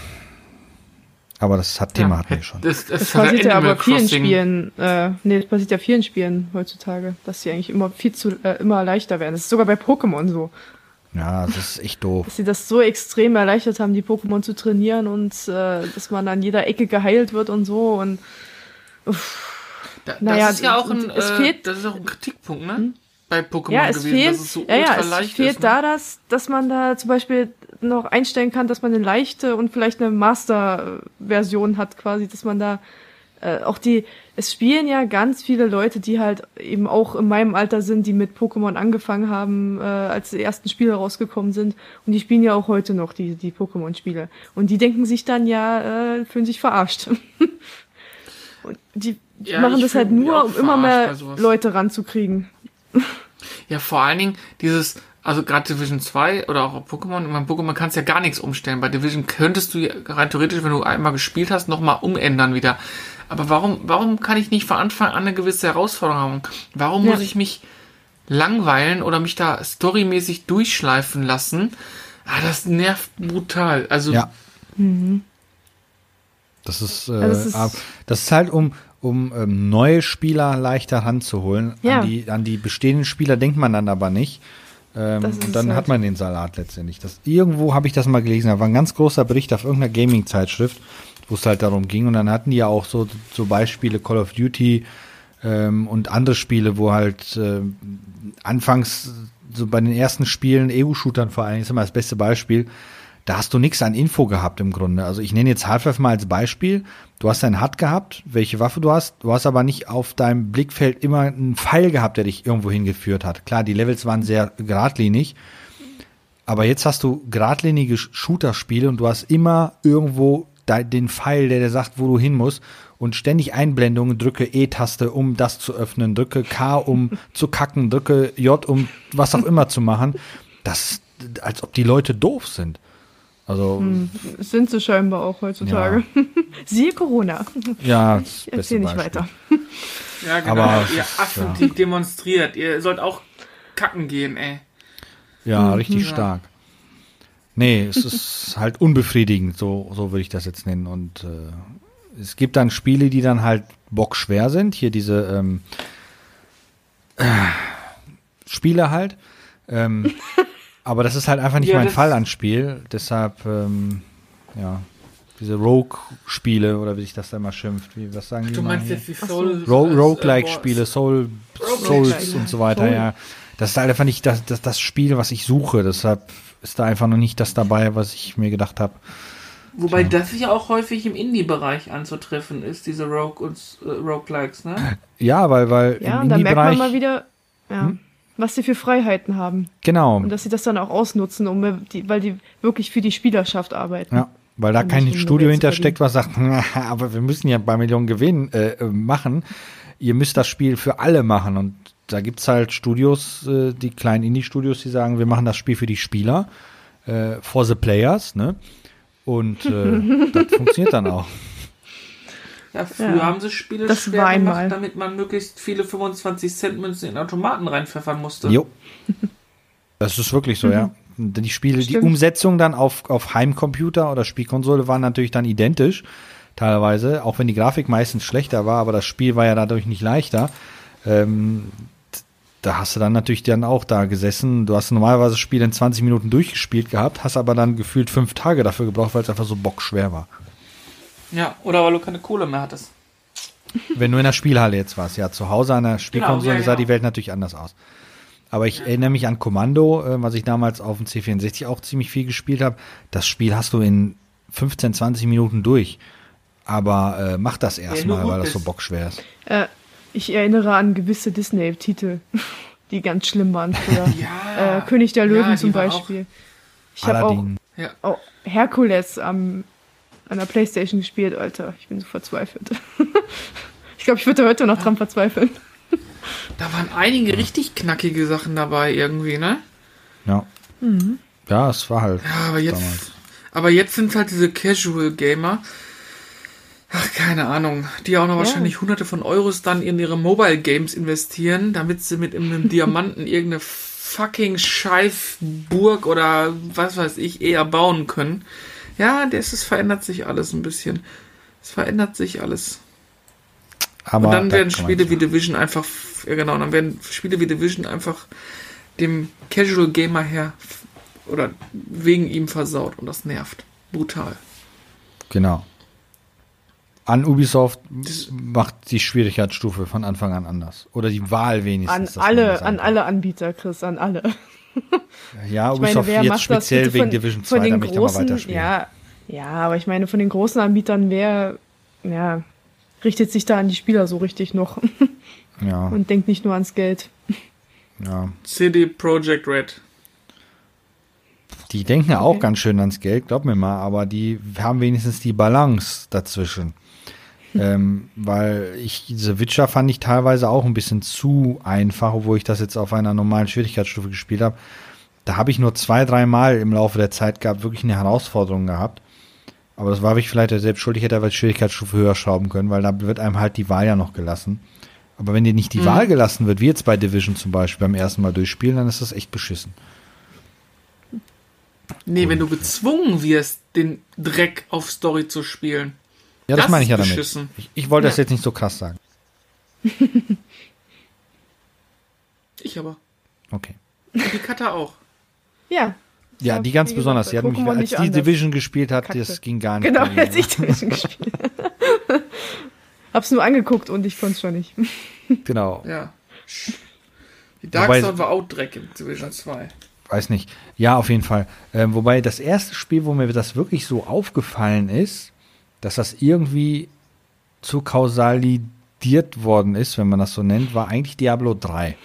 S2: Aber das hat Thema hatten wir schon.
S1: Das, das,
S3: Das passiert ja aber vielen. Spielen, äh, nee, das passiert ja vielen Spielen heutzutage, dass sie eigentlich immer viel zu, äh, immer leichter werden. Das ist sogar bei Pokémon so,
S2: Ja, das ist echt doof.
S3: dass sie das so extrem erleichtert haben, die Pokémon zu trainieren und äh, dass man an jeder Ecke geheilt wird und so und
S1: Da, das
S3: Naja,
S1: ist ja auch ein,
S3: es
S1: äh,
S3: fehlt-
S1: das ist auch ein Kritikpunkt, ne? Bei Pokémon
S3: ja, es
S1: gewesen,
S3: fehlt,
S1: dass es so
S3: ja, ja, es
S1: leicht
S3: fehlt
S1: ist.
S3: da,
S1: Ne?
S3: dass, dass man da zum Beispiel noch einstellen kann, dass man eine leichte und vielleicht eine Master-Version hat, quasi, dass man da äh, auch die, es spielen ja ganz viele Leute, die halt eben auch in meinem Alter sind, die mit Pokémon angefangen haben, äh, als die ersten Spiele rausgekommen sind. Und die spielen ja auch heute noch die, die Pokémon-Spiele. Und die denken sich dann ja, äh, fühlen sich verarscht. <laughs> und die
S1: Ja,
S3: machen das halt nur, um immer mehr. Leute ranzukriegen. <laughs>
S1: Ja, vor allen Dingen dieses, also gerade Division 2 oder auch Pokémon, meine, Pokémon kannst ja gar nichts umstellen. Bei Division könntest du ja rein theoretisch, wenn du einmal gespielt hast, nochmal umändern wieder. Aber warum, warum kann ich nicht von Anfang an eine gewisse Herausforderung haben? Warum
S3: Ja.
S1: muss ich mich langweilen oder mich da storymäßig durchschleifen lassen? Ah, das nervt brutal. Also,
S2: Ja. Das ist, äh,
S3: Also es ist-
S2: das ist halt, um, um ähm, neue Spieler leichter ranzuholen.
S3: Ja.
S2: An, die, an die bestehenden Spieler denkt man dann aber nicht. Ähm, und dann
S3: es
S2: hat
S3: halt.
S2: man den Salat letztendlich. Das, irgendwo habe ich das mal gelesen. Da war ein ganz großer Bericht auf irgendeiner Gaming-Zeitschrift, wo es halt darum ging. Und dann hatten die ja auch so, so Beispiele Call of Duty ähm, und andere Spiele, wo halt ähm, anfangs so bei den ersten Spielen, EU-Shootern vor allem, ist immer das beste Beispiel, da hast du nichts an Info gehabt im Grunde. Also ich nenne jetzt Half-Life mal als Beispiel. Du hast dein HUD gehabt, welche Waffe du hast. Du hast aber nicht auf deinem Blickfeld immer einen Pfeil gehabt, der dich irgendwo hingeführt hat. Klar, die Levels waren sehr geradlinig. Aber jetzt hast du geradlinige Shooter-Spiele und du hast immer irgendwo de- den Pfeil, der dir sagt, wo du hin musst. Und ständig Einblendungen, drücke E-Taste, um das zu öffnen, drücke K, um <laughs> zu kacken, drücke J, um was auch immer zu machen. Das, als ob die Leute doof sind. Also,
S3: Das sind sie scheinbar auch heutzutage. <laughs> Siehe Corona.
S2: ja, das
S3: Ich
S2: beste
S3: erzähl nicht
S2: Beispiel.
S3: weiter.
S1: ja, genau.
S2: Aber-
S1: ihr Affen, die demonstriert. Ihr sollt auch kacken gehen, ey.
S2: Ja, richtig
S1: Ja.
S2: stark. Nee, es ist halt unbefriedigend, so, so würde ich das jetzt nennen. Und äh, es gibt dann Spiele, die dann halt bockschwer sind. Hier diese ähm, äh, Spiele halt. Ähm, <laughs> aber das ist halt einfach nicht
S1: Ja,
S2: mein Fall an Spiel. Deshalb, ähm, ja, diese Rogue-Spiele oder wie sich das da immer schimpft. Wie, was sagen die
S1: Du meinst jetzt die Soul...
S2: Ro
S1: äh,
S2: Roguelike-Spiele, Soul, Souls und so weiter,
S3: Soul.
S2: ja. Das ist halt einfach nicht das, das, das Spiel, was ich suche. Deshalb ist da einfach noch nicht das dabei, was ich mir gedacht habe.
S1: Wobei das ja auch häufig im Indie-Bereich anzutreffen ist, diese Rogue und äh, Roguelikes, ne?
S2: Ja, weil, weil
S3: Ja,
S2: im
S3: und da merkt man mal wieder, ja, was sie für Freiheiten haben.
S2: genau,
S3: Und dass sie das dann auch ausnutzen, um die, weil die wirklich für die Spielerschaft arbeiten.
S2: ja, weil da kein Studio hintersteckt, was sagt, <laughs> aber wir müssen ja bei Millionen Gewinn äh, äh, machen. Ihr müsst das Spiel für alle machen und da gibt's halt Studios, äh, die kleinen Indie-Studios, die sagen, wir machen das Spiel für die Spieler, äh, for the players, ne? Und äh, <laughs> das funktioniert dann auch.
S1: Ja, früher
S3: Ja.
S1: haben sie Spiele
S3: Das
S1: schwer gemacht,
S3: einmal.
S1: damit man möglichst viele 25-Cent-Münzen in Automaten reinpfeffern musste.
S2: Jo. <laughs> Das ist wirklich so, ja. Die Spiele, die. Umsetzung dann auf, auf Heimcomputer oder Spielkonsole waren natürlich dann identisch, teilweise, auch wenn die Grafik meistens schlechter war, aber das Spiel war ja dadurch nicht leichter. Ähm, da hast du dann natürlich dann auch da gesessen. Du hast normalerweise das Spiel in 20 Minuten durchgespielt gehabt, hast aber dann gefühlt fünf Tage dafür gebraucht, weil es einfach so bockschwer war.
S1: Ja, oder weil du keine Kohle mehr hattest.
S2: Wenn du in der Spielhalle jetzt warst, ja, zu Hause an der Spielkonsole
S1: Genau, ja,
S2: sah
S1: ja.
S2: die Welt natürlich anders aus. Aber ich erinnere mich an Kommando, äh, was ich damals auf dem C64 auch ziemlich viel gespielt habe. Das Spiel hast du in 15, 20 Minuten durch. Aber äh, mach das erstmal, weil das so bockschwer ist.
S3: Äh, ich erinnere an gewisse Disney-Titel, <laughs> die ganz schlimm waren früher. <laughs>
S1: Ja.
S3: äh, König der
S1: Ja,
S3: Löwen
S1: die
S3: zum Beispiel. Ich habe auch,
S2: Aladdin.
S1: Ja.
S3: auch Herkules am, an der Playstation gespielt, Alter. Ich bin so verzweifelt. <laughs> ich glaube, ich würde heute noch dran verzweifeln.
S1: Da waren einige richtig knackige Sachen dabei irgendwie, ne?
S2: Ja. Ja, es war halt.
S1: Ja, aber jetzt,
S2: Damals.
S1: aber jetzt sind halt diese Casual Gamer. Ach, keine Ahnung, die auch noch
S3: Ja.
S1: wahrscheinlich hunderte von Euros dann in ihre Mobile Games investieren, damit sie mit einem <laughs> Diamanten irgendeine fucking Scheifburg oder was weiß ich eher bauen können. Ja, das ist, verändert sich alles ein bisschen. Es verändert sich alles.
S2: Aber
S1: Und dann
S2: da
S1: werden Spiele wie Division einfach, ja genau, dann werden Spiele wie Division einfach dem Casual Gamer her oder wegen ihm versaut und das nervt. Brutal.
S2: Genau. An Ubisoft
S1: Das-
S2: macht die Schwierigkeitsstufe von Anfang an anders. Oder die Wahl
S3: An
S2: wenigstens. man
S3: alle, an alle Anbieter, Chris, an alle. <laughs>
S2: Ja,
S3: Ich meine,
S2: Ubisoft
S3: wer
S2: jetzt speziell wegen
S3: von,
S2: Division
S3: von
S2: 2,
S3: den
S2: damit ich da mal
S3: großen,
S2: weiterspielen.
S3: ja, ja, aber ich meine, von den großen Anbietern, wer, ja, richtet sich da an die Spieler so richtig noch <laughs>
S2: Ja,
S3: und denkt nicht nur ans Geld.
S2: ja.
S1: CD Projekt Red.
S2: Die denken auch
S3: Okay.
S2: ganz schön ans Geld, glaub mir mal, aber die haben wenigstens die Balance dazwischen. Ähm, weil ich, diese Witcher fand ich teilweise auch ein bisschen zu einfach, obwohl ich das jetzt auf einer normalen Schwierigkeitsstufe gespielt habe. Da habe ich nur zwei, dreimal im Laufe der Zeit gehabt, wirklich eine Herausforderung gehabt. Aber das war ich vielleicht selbst schuld, ich hätte aber die Schwierigkeitsstufe höher schrauben können, weil da wird einem halt die Wahl ja noch gelassen. Aber wenn dir nicht die Wahl gelassen wird, wie jetzt bei Division zum Beispiel beim ersten Mal durchspielen, dann ist das echt beschissen.
S1: Nee, wenn du gezwungen wirst, den Dreck auf Story zu spielen.
S2: Ja, das,
S1: Das
S2: meine ich ja damit.
S1: beschissen.
S2: Ich, ich wollte das
S1: Ja.
S2: jetzt nicht so krass sagen. <laughs>
S1: Ich aber.
S2: Okay.
S1: Und die Kata auch.
S3: Ja.
S2: Ja, die ganz besonders. Die hat mich, als die
S3: anders.
S2: Division gespielt hat,
S3: Kackte.
S2: das ging gar nicht.
S3: Genau, als ich Division gespielt <laughs> Hab's nur angeguckt und ich konnte schon nicht.
S2: Genau.
S1: Ja. Die Dark
S2: Wobei-
S1: Zone war auch Dreck in Division 2.
S2: Weiß nicht. Ja, auf jeden Fall. Ähm, wobei das erste Spiel, wo mir das wirklich so aufgefallen ist, dass das irgendwie zu kausalidiert worden ist, wenn man das so nennt, war eigentlich Diablo 3.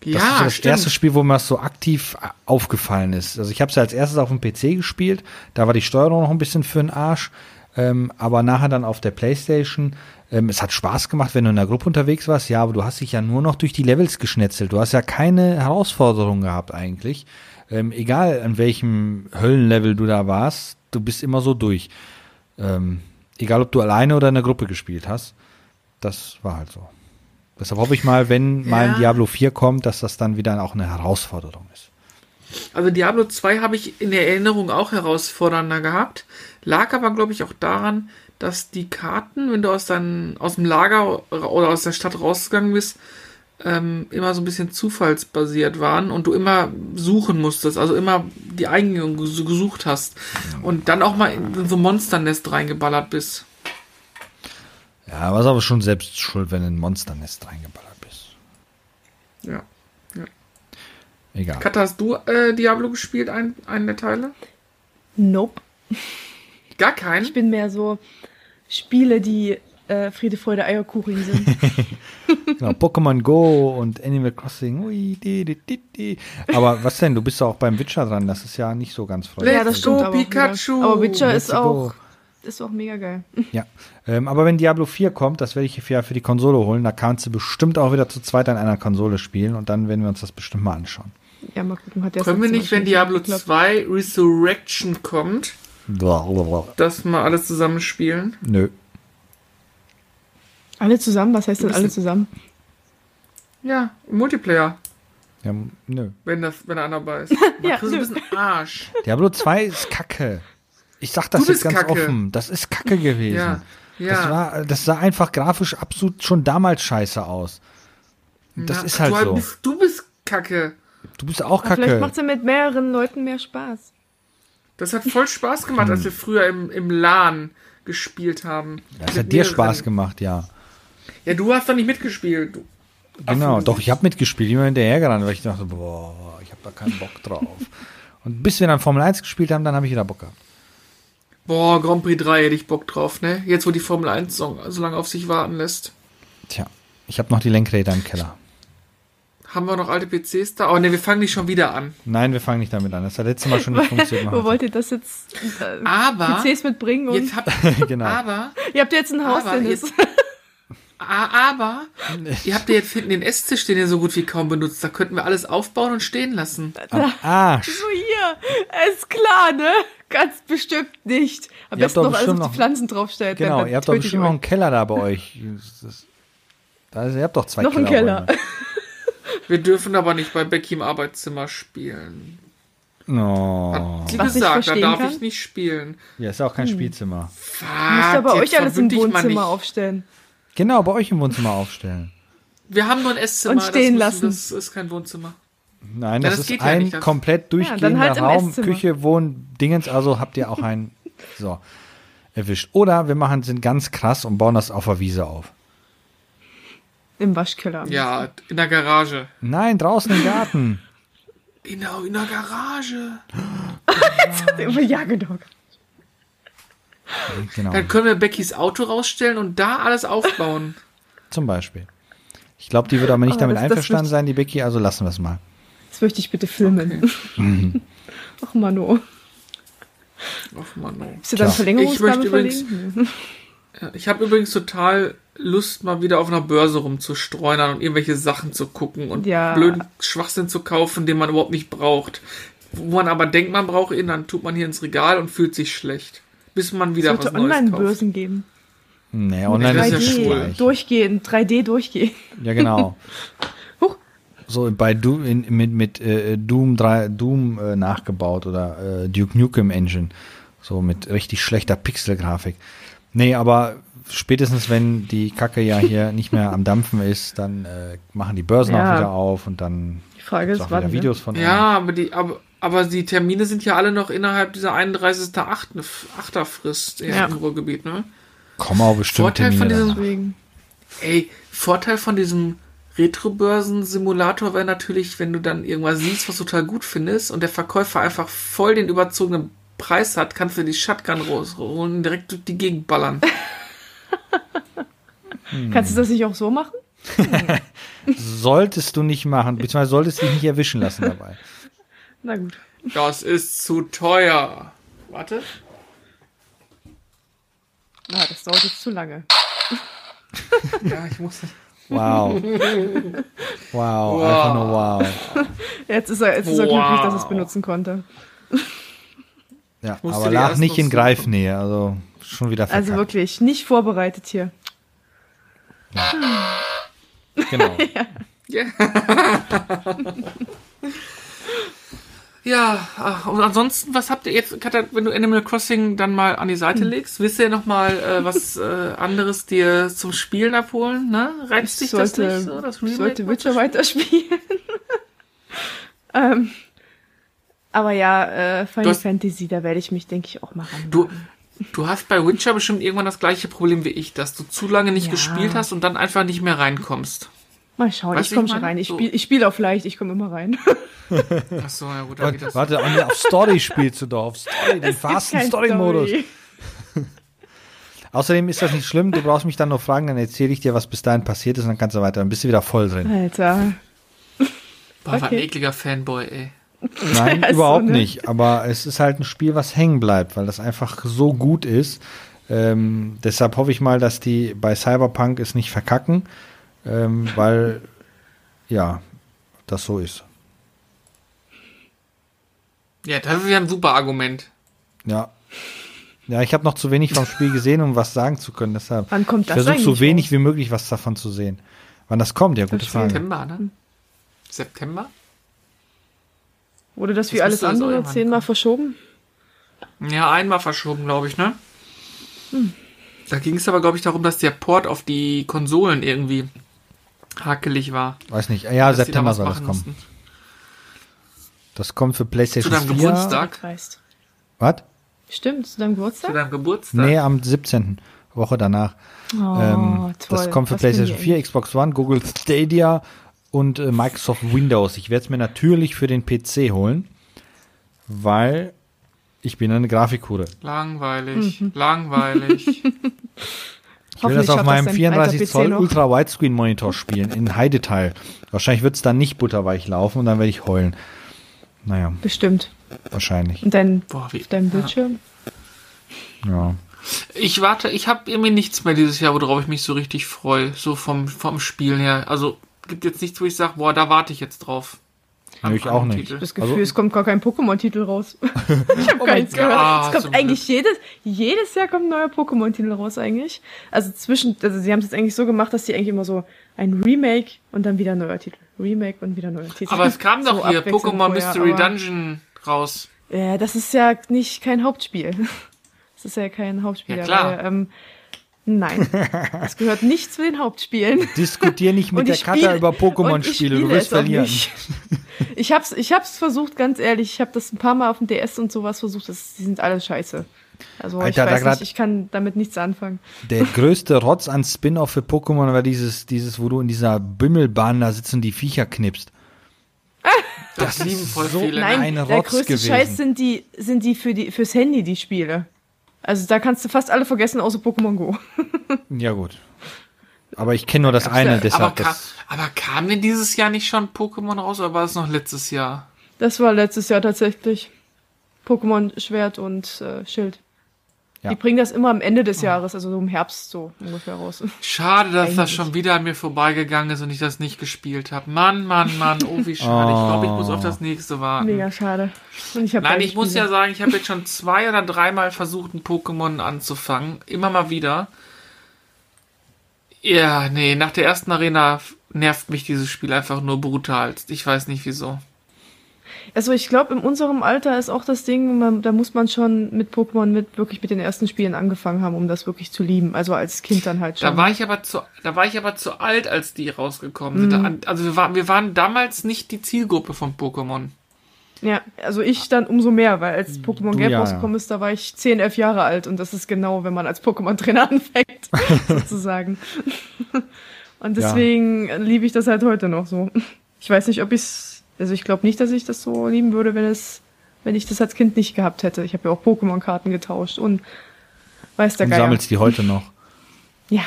S2: Das ist
S1: Ja,
S2: so das
S1: stimmt.
S2: erste Spiel, wo mir das so aktiv aufgefallen ist. Also ich habe es ja als erstes auf dem PC gespielt, da war die Steuerung noch ein bisschen für den Arsch, ähm, aber nachher dann auf der Playstation. Ähm, es hat Spaß gemacht, wenn du in der Gruppe unterwegs warst, ja, aber du hast dich ja nur noch durch die Levels geschnetzelt. Du hast ja keine Herausforderung gehabt eigentlich. Ähm, egal an welchem Höllenlevel du da warst, du bist immer so durch. Ähm, egal ob du alleine oder in der Gruppe gespielt hast. Das war halt so. Deshalb hoffe ich mal, wenn mal ein
S1: Ja.
S2: Diablo 4 kommt, dass das dann wieder auch eine Herausforderung ist.
S1: Also Diablo 2 habe ich in der Erinnerung auch herausfordernder gehabt. Lag aber, glaube ich, auch daran, dass die Karten, wenn du aus, dein, aus dem Lager oder aus der Stadt rausgegangen bist, ähm, immer so ein bisschen zufallsbasiert waren und du immer suchen musstest, also immer die Eingang ges- gesucht hast und dann auch mal in so ein Monsternest reingeballert bist.
S2: Ja, was aber schon selbst schuld, wenn du in ein Monsternest reingeballert bist.
S1: Ja.
S2: Egal.
S1: Katha, hast du äh, Diablo gespielt, ein, einen der Teile?
S3: Nope.
S1: Gar keinen?
S3: Ich bin mehr so Spiele, die äh, Friede, Freude, Eierkuchen sind. <laughs>
S2: Genau, Pokémon Go und Animal Crossing. Ui, di, di, di, di. Aber was denn? Du bist doch auch beim Witcher dran. Das ist ja nicht so ganz freundlich.
S3: Ja, das stimmt aber.
S1: Pikachu!
S3: Aber Witcher
S2: Let's
S3: ist
S2: go.
S3: auch, ist auch mega geil.
S2: Ja, ähm, aber wenn Diablo 4 kommt, das werde ich ja für die Konsole holen, da kannst du bestimmt auch wieder zu zweit an einer Konsole spielen und dann werden wir uns das bestimmt mal anschauen.
S3: Ja, mal gucken, hat der
S1: Können wir nicht, wenn Diablo
S3: geklappt.
S1: 2 Resurrection kommt, das mal alles zusammen spielen?
S2: Nö.
S3: Alle zusammen? Was heißt denn alle zusammen?
S1: Ja, im Multiplayer,
S2: Ja, nö.
S1: wenn, das, wenn er dabei ist. <laughs>
S3: Ja,
S1: du bist ein Arsch.
S2: Diablo 2 ist Kacke. Ich sag das
S1: Du
S2: jetzt ganz
S1: Kacke.
S2: offen. Das ist Kacke gewesen.
S1: Ja, ja.
S2: Das, war, das sah einfach grafisch absolut schon damals scheiße aus. Das
S1: Na,
S2: ist halt
S1: du,
S2: so.
S1: Bist, du bist Kacke.
S2: Du bist auch
S3: Aber vielleicht macht
S2: Kacke.
S3: es ja mit mehreren Leuten mehr Spaß.
S1: Das hat voll Spaß gemacht,
S2: Hm.
S1: als wir früher im, im LAN gespielt haben.
S2: Das
S1: Mit
S2: hat dir. Spaß gemacht, ja.
S1: Ja, du hast doch nicht mitgespielt. Du,
S2: Genau,
S1: Ach,
S2: doch, ich habe mitgespielt, immer hinterhergerannt, weil ich dachte, boah, ich habe da keinen Bock drauf. Und bis wir dann Formel 1 gespielt haben, dann habe ich wieder Bock gehabt.
S1: Boah, Grand Prix 3 hätte ich Bock drauf, ne? Jetzt, wo die Formel 1 so, so lange auf sich warten lässt.
S2: Tja, ich habe noch die Lenkräder im Keller.
S1: Haben wir noch alte PCs da? Oh ne, wir fangen nicht schon wieder an.
S2: Nein, wir fangen nicht damit an. Das hat letztes Mal schon nicht <laughs> funktioniert.
S3: Wo wollt ihr das jetzt? Äh,
S1: Aber
S3: PCs mitbringen und
S1: jetzt hab, <laughs>
S2: genau.
S1: aber,
S3: ihr habt jetzt ein Haus,
S1: aber jetzt, aber ihr habt ja jetzt hinten den Esstisch, den ihr so gut wie kaum benutzt. Da könnten wir alles aufbauen und stehen lassen.
S2: Am Arsch.
S3: So hier, ist klar, ne? Ganz bestimmt nicht. Am
S2: Ihr habt
S3: besten
S2: doch
S3: noch alles auf
S2: noch-
S3: die Pflanzen draufstellt.
S2: Genau,
S3: dann
S2: ihr habt doch bestimmt noch einen Keller da bei euch. Das ist, also, ihr habt doch zwei
S3: Noch einen
S2: Kellerräume. <laughs>
S1: Wir dürfen aber nicht bei Becky im Arbeitszimmer spielen.
S2: No.
S1: Hat sie
S3: Was ich
S1: gesagt, da darf
S3: kann?
S1: ich nicht spielen.
S2: Ja, ist ja auch kein Spielzimmer.
S3: Müsst ihr bei euch alles im Wohnzimmer aufstellen.
S2: Genau, bei euch im Wohnzimmer aufstellen.
S1: Wir haben nur ein Esszimmer.
S3: Und stehen
S1: das
S3: lassen.
S1: Das ist kein Wohnzimmer.
S2: Nein,
S1: Ja,
S2: das,
S1: das
S2: ist
S1: ja
S2: ein
S1: nicht, das-
S2: komplett durchgehender
S3: dann halt
S2: Raum. Küche, Wohn, Dingens, also habt ihr auch einen, <laughs> so, erwischt. Oder wir machen, sind ganz krass und bauen das auf der Wiese auf.
S3: Im Waschkeller.
S1: Ja, in der Garage.
S2: Nein, draußen im Garten.
S1: In der, in der Garage. <laughs>
S3: Ja, genau.
S2: Genau,
S1: Dann können wir Beckys Auto rausstellen und da alles aufbauen. <laughs>
S2: zum Beispiel. Ich glaube, die wird aber nicht
S3: Aber
S2: damit
S3: das- das
S2: einverstanden
S3: möchte-
S2: sein, die Becky, also lassen wir es mal.
S3: Das möchte ich bitte filmen. <laughs> Ach, Mano.
S1: Ach Mann, oh.
S3: Bist du dann verlegen? Nee.
S1: Ja, Ich habe übrigens total Lust, mal wieder auf einer Börse rumzustreunern und irgendwelche Sachen zu gucken und
S3: Ja.
S1: blöden Schwachsinn zu kaufen, den man überhaupt nicht braucht. Wo man aber denkt, man braucht ihn, dann tut man hier ins Regal und fühlt sich schlecht. Bis man wieder
S3: Es
S1: was
S3: sollte
S1: Neues kauft.
S3: Online-Börsen geben.
S2: Nee, online
S1: das
S2: ist
S1: ja
S2: gleich.
S3: Durchgehen, 3D durchgehen.
S2: Ja, genau. <laughs>
S3: Huch.
S2: So bei Doom, in, mit, mit äh, Doom 3, Doom äh, nachgebaut oder äh, Duke Nukem Engine. So mit richtig schlechter Pixelgrafik. Nee, aber spätestens wenn die Kacke ja hier <laughs> nicht mehr am Dampfen ist, dann äh, machen die Börsen
S3: Ja.
S2: auch wieder auf und dann
S3: Die Frage ist,
S2: auch
S3: wann. ne?
S2: Videos von
S1: Ja, aber die, aber, aber die Termine sind ja alle noch innerhalb dieser 31.8. Frist
S3: Ja.
S1: im Ruhrgebiet, ne?
S2: Kommen auch bestimmt
S1: Vorteil von
S2: Termine
S1: diesem-
S2: danach.
S3: Deswegen.
S1: Ey, Vorteil von diesem Retro-Börsen-Simulator wäre natürlich, wenn du dann irgendwas siehst, was du total gut findest und der Verkäufer einfach voll den überzogenen Preis hat, kannst du die Shotgun rausholen und direkt durch die Gegend ballern.
S3: Kannst du das nicht auch so machen? <laughs>
S2: Solltest du nicht machen, beziehungsweise solltest dich nicht erwischen lassen dabei.
S3: Na gut.
S1: Das ist zu teuer. Warte.
S3: Na, das dauert jetzt zu lange. <laughs>
S1: Ja, ich muss.
S2: Wow. Wow, einfach nur wow.
S3: Jetzt ist er, jetzt ist er
S1: Wow.
S3: glücklich, dass er es benutzen konnte.
S2: Ja, aber lag nicht in. Greifnähe, also schon wieder verkackt.
S3: Also wirklich, nicht vorbereitet hier.
S2: Genau. <laughs>
S1: Ja. <laughs> ja, ach, und ansonsten, was habt ihr jetzt, Katja, wenn du Animal Crossing dann mal an die Seite legst, willst du ja noch mal äh, was <laughs> äh, anderes dir zum Spielen abholen, ne? Reizt dich das
S3: sollte,
S1: nicht so, das
S3: ich sollte Witcher weiterspielen. <laughs> ähm, aber ja, äh, Final
S1: hast-
S3: Fantasy, da werde ich mich, denke ich, auch mal ran.
S1: Du, du hast bei Witcher bestimmt irgendwann das gleiche Problem wie ich, dass du zu lange nicht
S3: Ja.
S1: gespielt hast und dann einfach nicht mehr reinkommst.
S3: Mal schauen,
S1: Weißt
S3: ich komme schon rein. Ich
S1: So.
S3: spiele ich spiel auf leicht, ich komme immer rein. <laughs>
S1: Ach so, ja gut, dann geht das.
S2: Warte, warte, auf Story spielst du doch, auf Story, den fasten Story-Modus.
S3: Story. <laughs>
S2: Außerdem ist das nicht schlimm, du brauchst mich dann nur fragen, dann erzähle ich dir, was bis dahin passiert ist und dann kannst du weiter, dann bist du wieder voll drin.
S3: Alter.
S1: Boah, war ein
S3: okay.
S1: ekliger Fanboy, ey.
S2: Nein, <laughs>
S3: Ja, so,
S2: überhaupt
S3: ne?
S2: nicht, aber es ist halt ein Spiel, was hängen bleibt, weil das einfach so gut ist. Ähm, deshalb hoffe ich mal, dass die bei Cyberpunk es nicht verkacken, ähm, weil, ja, das so ist.
S1: Ja, das ist ja ein super Argument.
S2: Ja. Ja, ich habe noch zu wenig vom Spiel gesehen, um was sagen zu können. Deshalb
S3: Wann kommt
S2: ich versuche so wenig
S3: raus?
S2: wie möglich was davon zu sehen. Wann das kommt, ja, gute Frage.
S1: September, ne? September?
S3: Wurde das wie
S1: Das
S3: alles
S1: müsste jetzt
S3: andere
S1: irgendwann
S3: zehnmal
S1: kommen.
S3: verschoben?
S1: Ja, einmal verschoben, glaube ich, ne? Da ging es aber, glaube ich, darum, dass der Port auf die Konsolen irgendwie hakelig war.
S2: Weiß nicht. Ja,
S1: da
S2: September
S1: was
S2: soll das kommen.
S1: mussten.
S2: Das kommt für
S1: Zu
S2: PlayStation
S1: deinem
S2: 4.
S1: Geburtstag?
S3: Kreist.
S2: Was?
S3: Stimmt, zu deinem
S1: Zu
S3: Geburtstag?
S1: deinem Geburtstag.
S2: Nee, am 17. Woche danach.
S3: Oh,
S2: ähm,
S3: toll.
S2: das kommt für
S3: Was
S2: PlayStation
S3: ich
S2: 4, Xbox One, Google Stadia und äh, Microsoft Windows. Ich werde es mir natürlich für den PC holen, weil ich bin eine Grafikhure.
S1: Langweilig,
S3: Mhm.
S1: langweilig. <laughs>
S2: Ich will das auf meinem
S3: dein
S2: 34
S3: alter PC
S2: Zoll
S3: noch.
S2: Ultra Widescreen Monitor spielen in High Detail. Wahrscheinlich wird es dann nicht butterweich laufen und dann werde ich heulen. Naja,
S3: Bestimmt.
S2: wahrscheinlich.
S3: Und dein,
S1: Boah, wie,
S3: auf deinem Bildschirm?
S2: Ja.
S1: Ich warte, ich habe irgendwie nichts mehr dieses Jahr, worauf ich mich so richtig freue, so vom, vom Spielen her. Also gibt jetzt nichts, wo ich sage, boah, da warte ich jetzt drauf.
S2: Nö, ich auch nicht.
S1: Titel.
S3: Das Gefühl,
S2: Also-
S3: es kommt gar kein Pokémon-Titel raus. <laughs> ich habe
S1: Oh
S3: keins
S1: mein
S3: gehört. Es kommt eigentlich jedes, jedes Jahr kommt ein neuer Pokémon-Titel raus eigentlich. Also zwischen, also sie haben es jetzt eigentlich so gemacht, dass sie eigentlich immer so ein Remake und dann wieder ein neuer Titel. Remake und wieder ein neuer Titel.
S1: Aber es kam doch
S3: So
S1: hier Pokémon
S3: vorher,
S1: Mystery
S3: aber-
S1: Dungeon raus.
S3: Ja, das ist ja nicht kein Hauptspiel. <laughs> Das ist ja kein Hauptspiel.
S1: Ja, klar.
S3: Weil, ähm, nein, <laughs> das gehört nicht zu den Hauptspielen.
S2: Diskutier nicht mit der Katha über Pokémon-Spiele, du wirst
S3: es
S2: verlieren.
S3: Ich hab's, ich hab's versucht, ganz ehrlich. Ich habe das ein paar Mal auf dem DS und sowas versucht. Das, die sind alle scheiße. Also
S2: Alter,
S3: ich weiß
S2: grad-
S3: nicht, ich kann damit nichts anfangen.
S2: Der größte Rotz an Spin-off für Pokémon war dieses, dieses, wo du in dieser Bimmelbahn da sitzt und die Viecher knipst. <laughs>
S1: Das, lieben voll
S2: so
S1: viele.
S2: Nein.
S3: Nein,
S2: ein
S3: der
S2: Rotz
S3: größte
S2: gewesen.
S3: Scheiß sind die, sind die für die fürs Handy die Spiele. Also da kannst du fast alle vergessen, außer Pokémon Go. <laughs>
S2: Ja, gut. Aber ich kenne nur das
S3: Gab's
S2: eine,
S3: ja-
S1: aber,
S2: deshalb.
S1: ka
S2: Das,
S1: aber kam denn dieses Jahr nicht schon Pokémon raus oder war es noch letztes Jahr?
S3: Das war letztes Jahr tatsächlich. Pokémon Schwert und äh, Schild.
S2: Ja.
S3: Die bringen das immer am Ende des Jahres, also so im Herbst so ungefähr raus.
S1: Schade, dass das
S3: Eigentlich.
S1: schon wieder an mir vorbeigegangen ist und ich das nicht gespielt habe. Mann, Mann, Mann, oh wie schade. Ich glaube, ich muss auf das nächste warten.
S3: Mega schade. Und ich
S1: Nein, ich muss ja sagen, ich habe jetzt schon zwei oder dreimal versucht, ein Pokémon anzufangen. Immer mal wieder. Ja, nee, nach der ersten Arena nervt mich dieses Spiel einfach nur brutal. Ich weiß nicht wieso.
S3: Also ich glaube, in unserem Alter ist auch das Ding, man, da muss man schon mit Pokémon mit wirklich mit den ersten Spielen angefangen haben, um das wirklich zu lieben. Also als Kind dann halt schon.
S1: Da war ich aber zu, da war ich aber zu alt, als die rausgekommen sind. Da- Also wir waren, wir waren damals nicht die Zielgruppe von Pokémon.
S3: ja, also ich dann umso mehr, weil als Pokémon Gelb
S2: ja,
S3: rausgekommen ist, da war ich 10, 11 Jahre alt und das ist genau, wenn man als Pokémon-Trainer <laughs> anfängt, <laughs> sozusagen. Und
S2: Ja.
S3: deswegen liebe ich das halt heute noch so. Ich weiß nicht, ob ich es, also ich glaube nicht, dass ich das so lieben würde, wenn es, wenn ich das als Kind nicht gehabt hätte. Ich habe ja auch Pokémon-Karten getauscht und weiß der
S2: und
S3: Geier.
S2: sammelst die heute noch.
S3: Ja,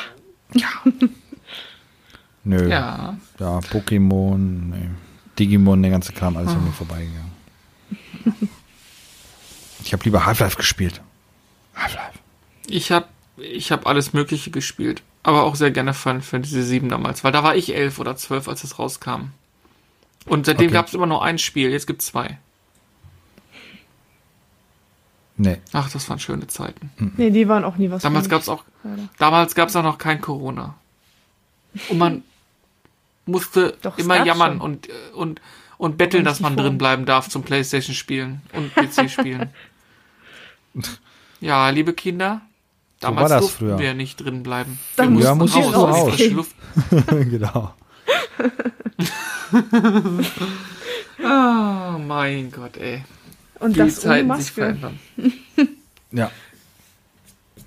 S3: <laughs>
S2: Nö.
S1: Ja.
S2: Ja, Pokémon, nee. Digimon, der ganze Kram, alles an mir vorbeigegangen. <laughs> Ich habe lieber Half-Life gespielt. Half-Life.
S1: Ich habe ich hab alles Mögliche gespielt. Aber auch sehr gerne Final Fantasy 7 damals, weil da war ich elf oder zwölf, als es rauskam. Und seitdem
S2: Okay.
S1: gab es immer nur ein Spiel, jetzt gibt es zwei.
S2: Nee.
S1: Ach, das waren schöne Zeiten.
S3: nee, die waren auch nie was.
S1: Damals gab es auch,
S3: Leider.
S1: damals gab es auch noch kein Corona. Und man <laughs> musste
S3: Doch,
S1: immer
S3: gab's
S1: jammern
S3: schon.
S1: und, äh, und, und betteln, dass man drin bleiben darf zum Playstation spielen und PC <laughs> spielen. <laughs> ja, liebe Kinder, damals
S2: war das
S1: durften
S2: früher.
S1: wir nicht drin bleiben.
S3: Da
S1: wir
S2: mussten
S1: raus,
S2: raus.
S1: Luft.
S2: genau.
S1: Oh <laughs> mein Gott, ey.
S3: Und
S1: die
S3: das ohne
S1: Zeiten sich
S3: Maske.
S1: verändern.
S2: Ja.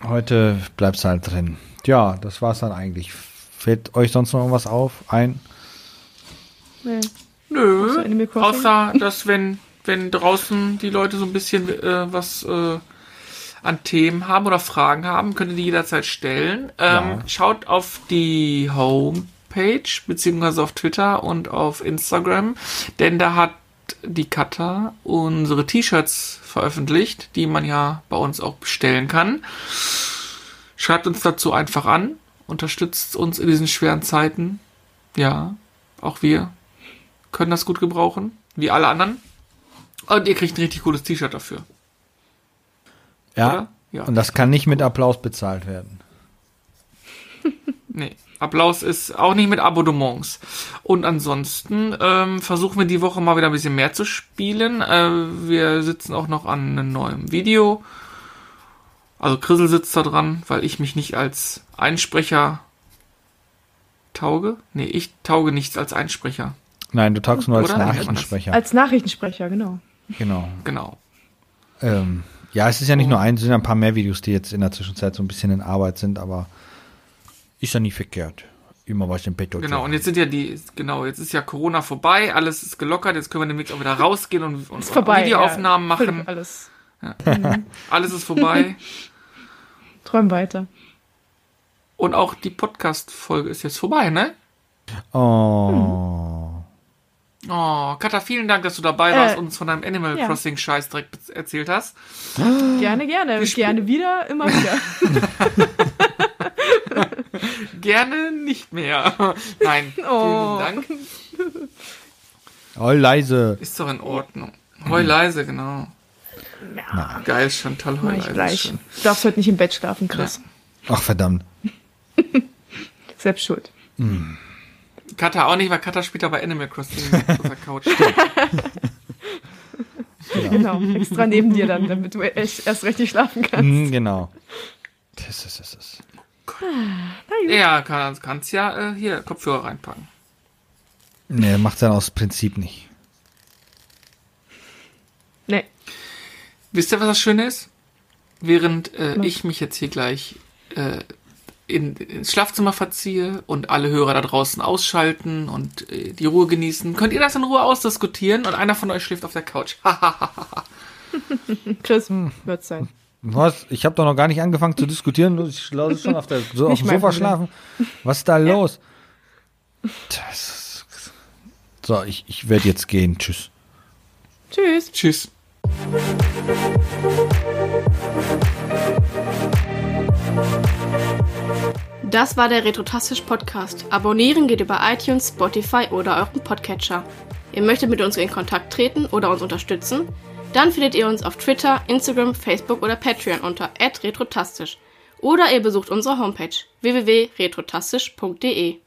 S2: Heute bleibt's halt drin. Ja, das war's dann eigentlich. Fällt euch sonst noch irgendwas auf? Ein?
S3: Nee. Außer
S1: Nö, außer dass wenn, wenn draußen die Leute so ein bisschen äh, was äh, an Themen haben oder Fragen haben, könnt ihr die jederzeit stellen. Ähm,
S2: Ja.
S1: Schaut auf die Homepage, beziehungsweise auf Twitter und auf Instagram, denn da hat die Kata unsere T-Shirts veröffentlicht, die man ja bei uns auch bestellen kann. Schreibt uns dazu einfach an, unterstützt uns in diesen schweren Zeiten. Ja, auch wir können das gut gebrauchen, wie alle anderen. Und ihr kriegt ein richtig cooles T-Shirt dafür.
S2: Ja.
S1: Ja.
S2: Und das kann nicht mit Applaus bezahlt werden. <laughs>
S1: Nee. Applaus ist auch nicht mit Abonnements. Und ansonsten ähm, versuchen wir die Woche mal wieder ein bisschen mehr zu spielen. Äh, wir sitzen auch noch an einem neuen Video. Also Chrisel sitzt da dran, weil ich mich nicht als Einsprecher tauge. Nee, ich tauge nichts als Einsprecher.
S2: Nein, du taugst nur als
S1: Oder?
S2: Nachrichtensprecher.
S3: Als Nachrichtensprecher, genau.
S2: Genau.
S1: Genau.
S2: Ähm, Ja, es ist ja nicht nur ein, es sind ein paar mehr Videos, die jetzt in der Zwischenzeit so ein bisschen in Arbeit sind, aber ist ja nie verkehrt. Immer was im Bett.
S1: Genau, und jetzt sind ja die, genau, jetzt ist ja Corona vorbei, alles ist gelockert, jetzt können wir demnächst auch wieder rausgehen und, und
S3: Ist vorbei.
S1: Videoaufnahmen
S3: ja.
S1: Machen.
S3: Alles.
S1: Alles ist vorbei. <laughs>
S3: Träum weiter.
S1: und auch die Podcast-Folge ist jetzt vorbei, ne?
S2: Oh.
S1: Oh, Katha, vielen Dank, dass du dabei warst
S3: Äh,
S1: und uns von deinem Animal
S3: ja.
S1: Crossing Scheiß direkt erzählt hast.
S3: Gerne, gerne.
S1: Wir
S3: Gerne wieder, immer wieder. <laughs> <laughs> <laughs>
S1: Gerne nicht mehr. Nein,
S3: Oh.
S1: vielen Dank.
S2: Oh, leise.
S1: Ist doch in Ordnung. Heu leise, genau.
S3: Ja,
S1: Geil, Chantal, heu
S3: mach ich
S1: leise.
S3: gleich. Du darfst heute nicht im Bett schlafen, Chris.
S2: Ach, verdammt. <laughs>
S3: Selbst schuld.
S1: Katha auch nicht, weil Katha spielt ja bei Animal Crossing auf der <laughs> Couch.
S3: Genau. Extra neben dir dann, damit du echt erst richtig schlafen kannst.
S2: Hm, genau. Das ist, das ist.
S1: Ja, kann, kannst ja äh, hier Kopfhörer reinpacken.
S2: Nee, macht dann aus Prinzip nicht.
S3: Nee.
S1: Wisst ihr, was das Schöne ist? Während äh, ich mich jetzt hier gleich äh, in, ins Schlafzimmer verziehe und alle Hörer da draußen ausschalten und äh, die Ruhe genießen, könnt ihr das in Ruhe ausdiskutieren und einer von euch schläft auf der Couch.
S3: Chris,
S1: Hm.
S3: wird's sein.
S2: Was? Ich habe doch noch gar nicht angefangen zu diskutieren. Du- Ich lasse schon auf, der, <laughs> so auf dem Sofa
S3: Problem.
S2: schlafen. Was ist da los? Das ist, so, ich, ich werde jetzt gehen. Tschüss.
S3: Tschüss.
S1: Tschüss.
S4: Das war der Retrotastisch Podcast. Abonnieren geht über iTunes, Spotify oder euren Podcatcher. Ihr möchtet mit uns in Kontakt treten oder uns unterstützen? Dann findet ihr uns auf Twitter, Instagram, Facebook oder Patreon unter retrotastisch. Oder ihr besucht unsere Homepage www.retrotastisch.de.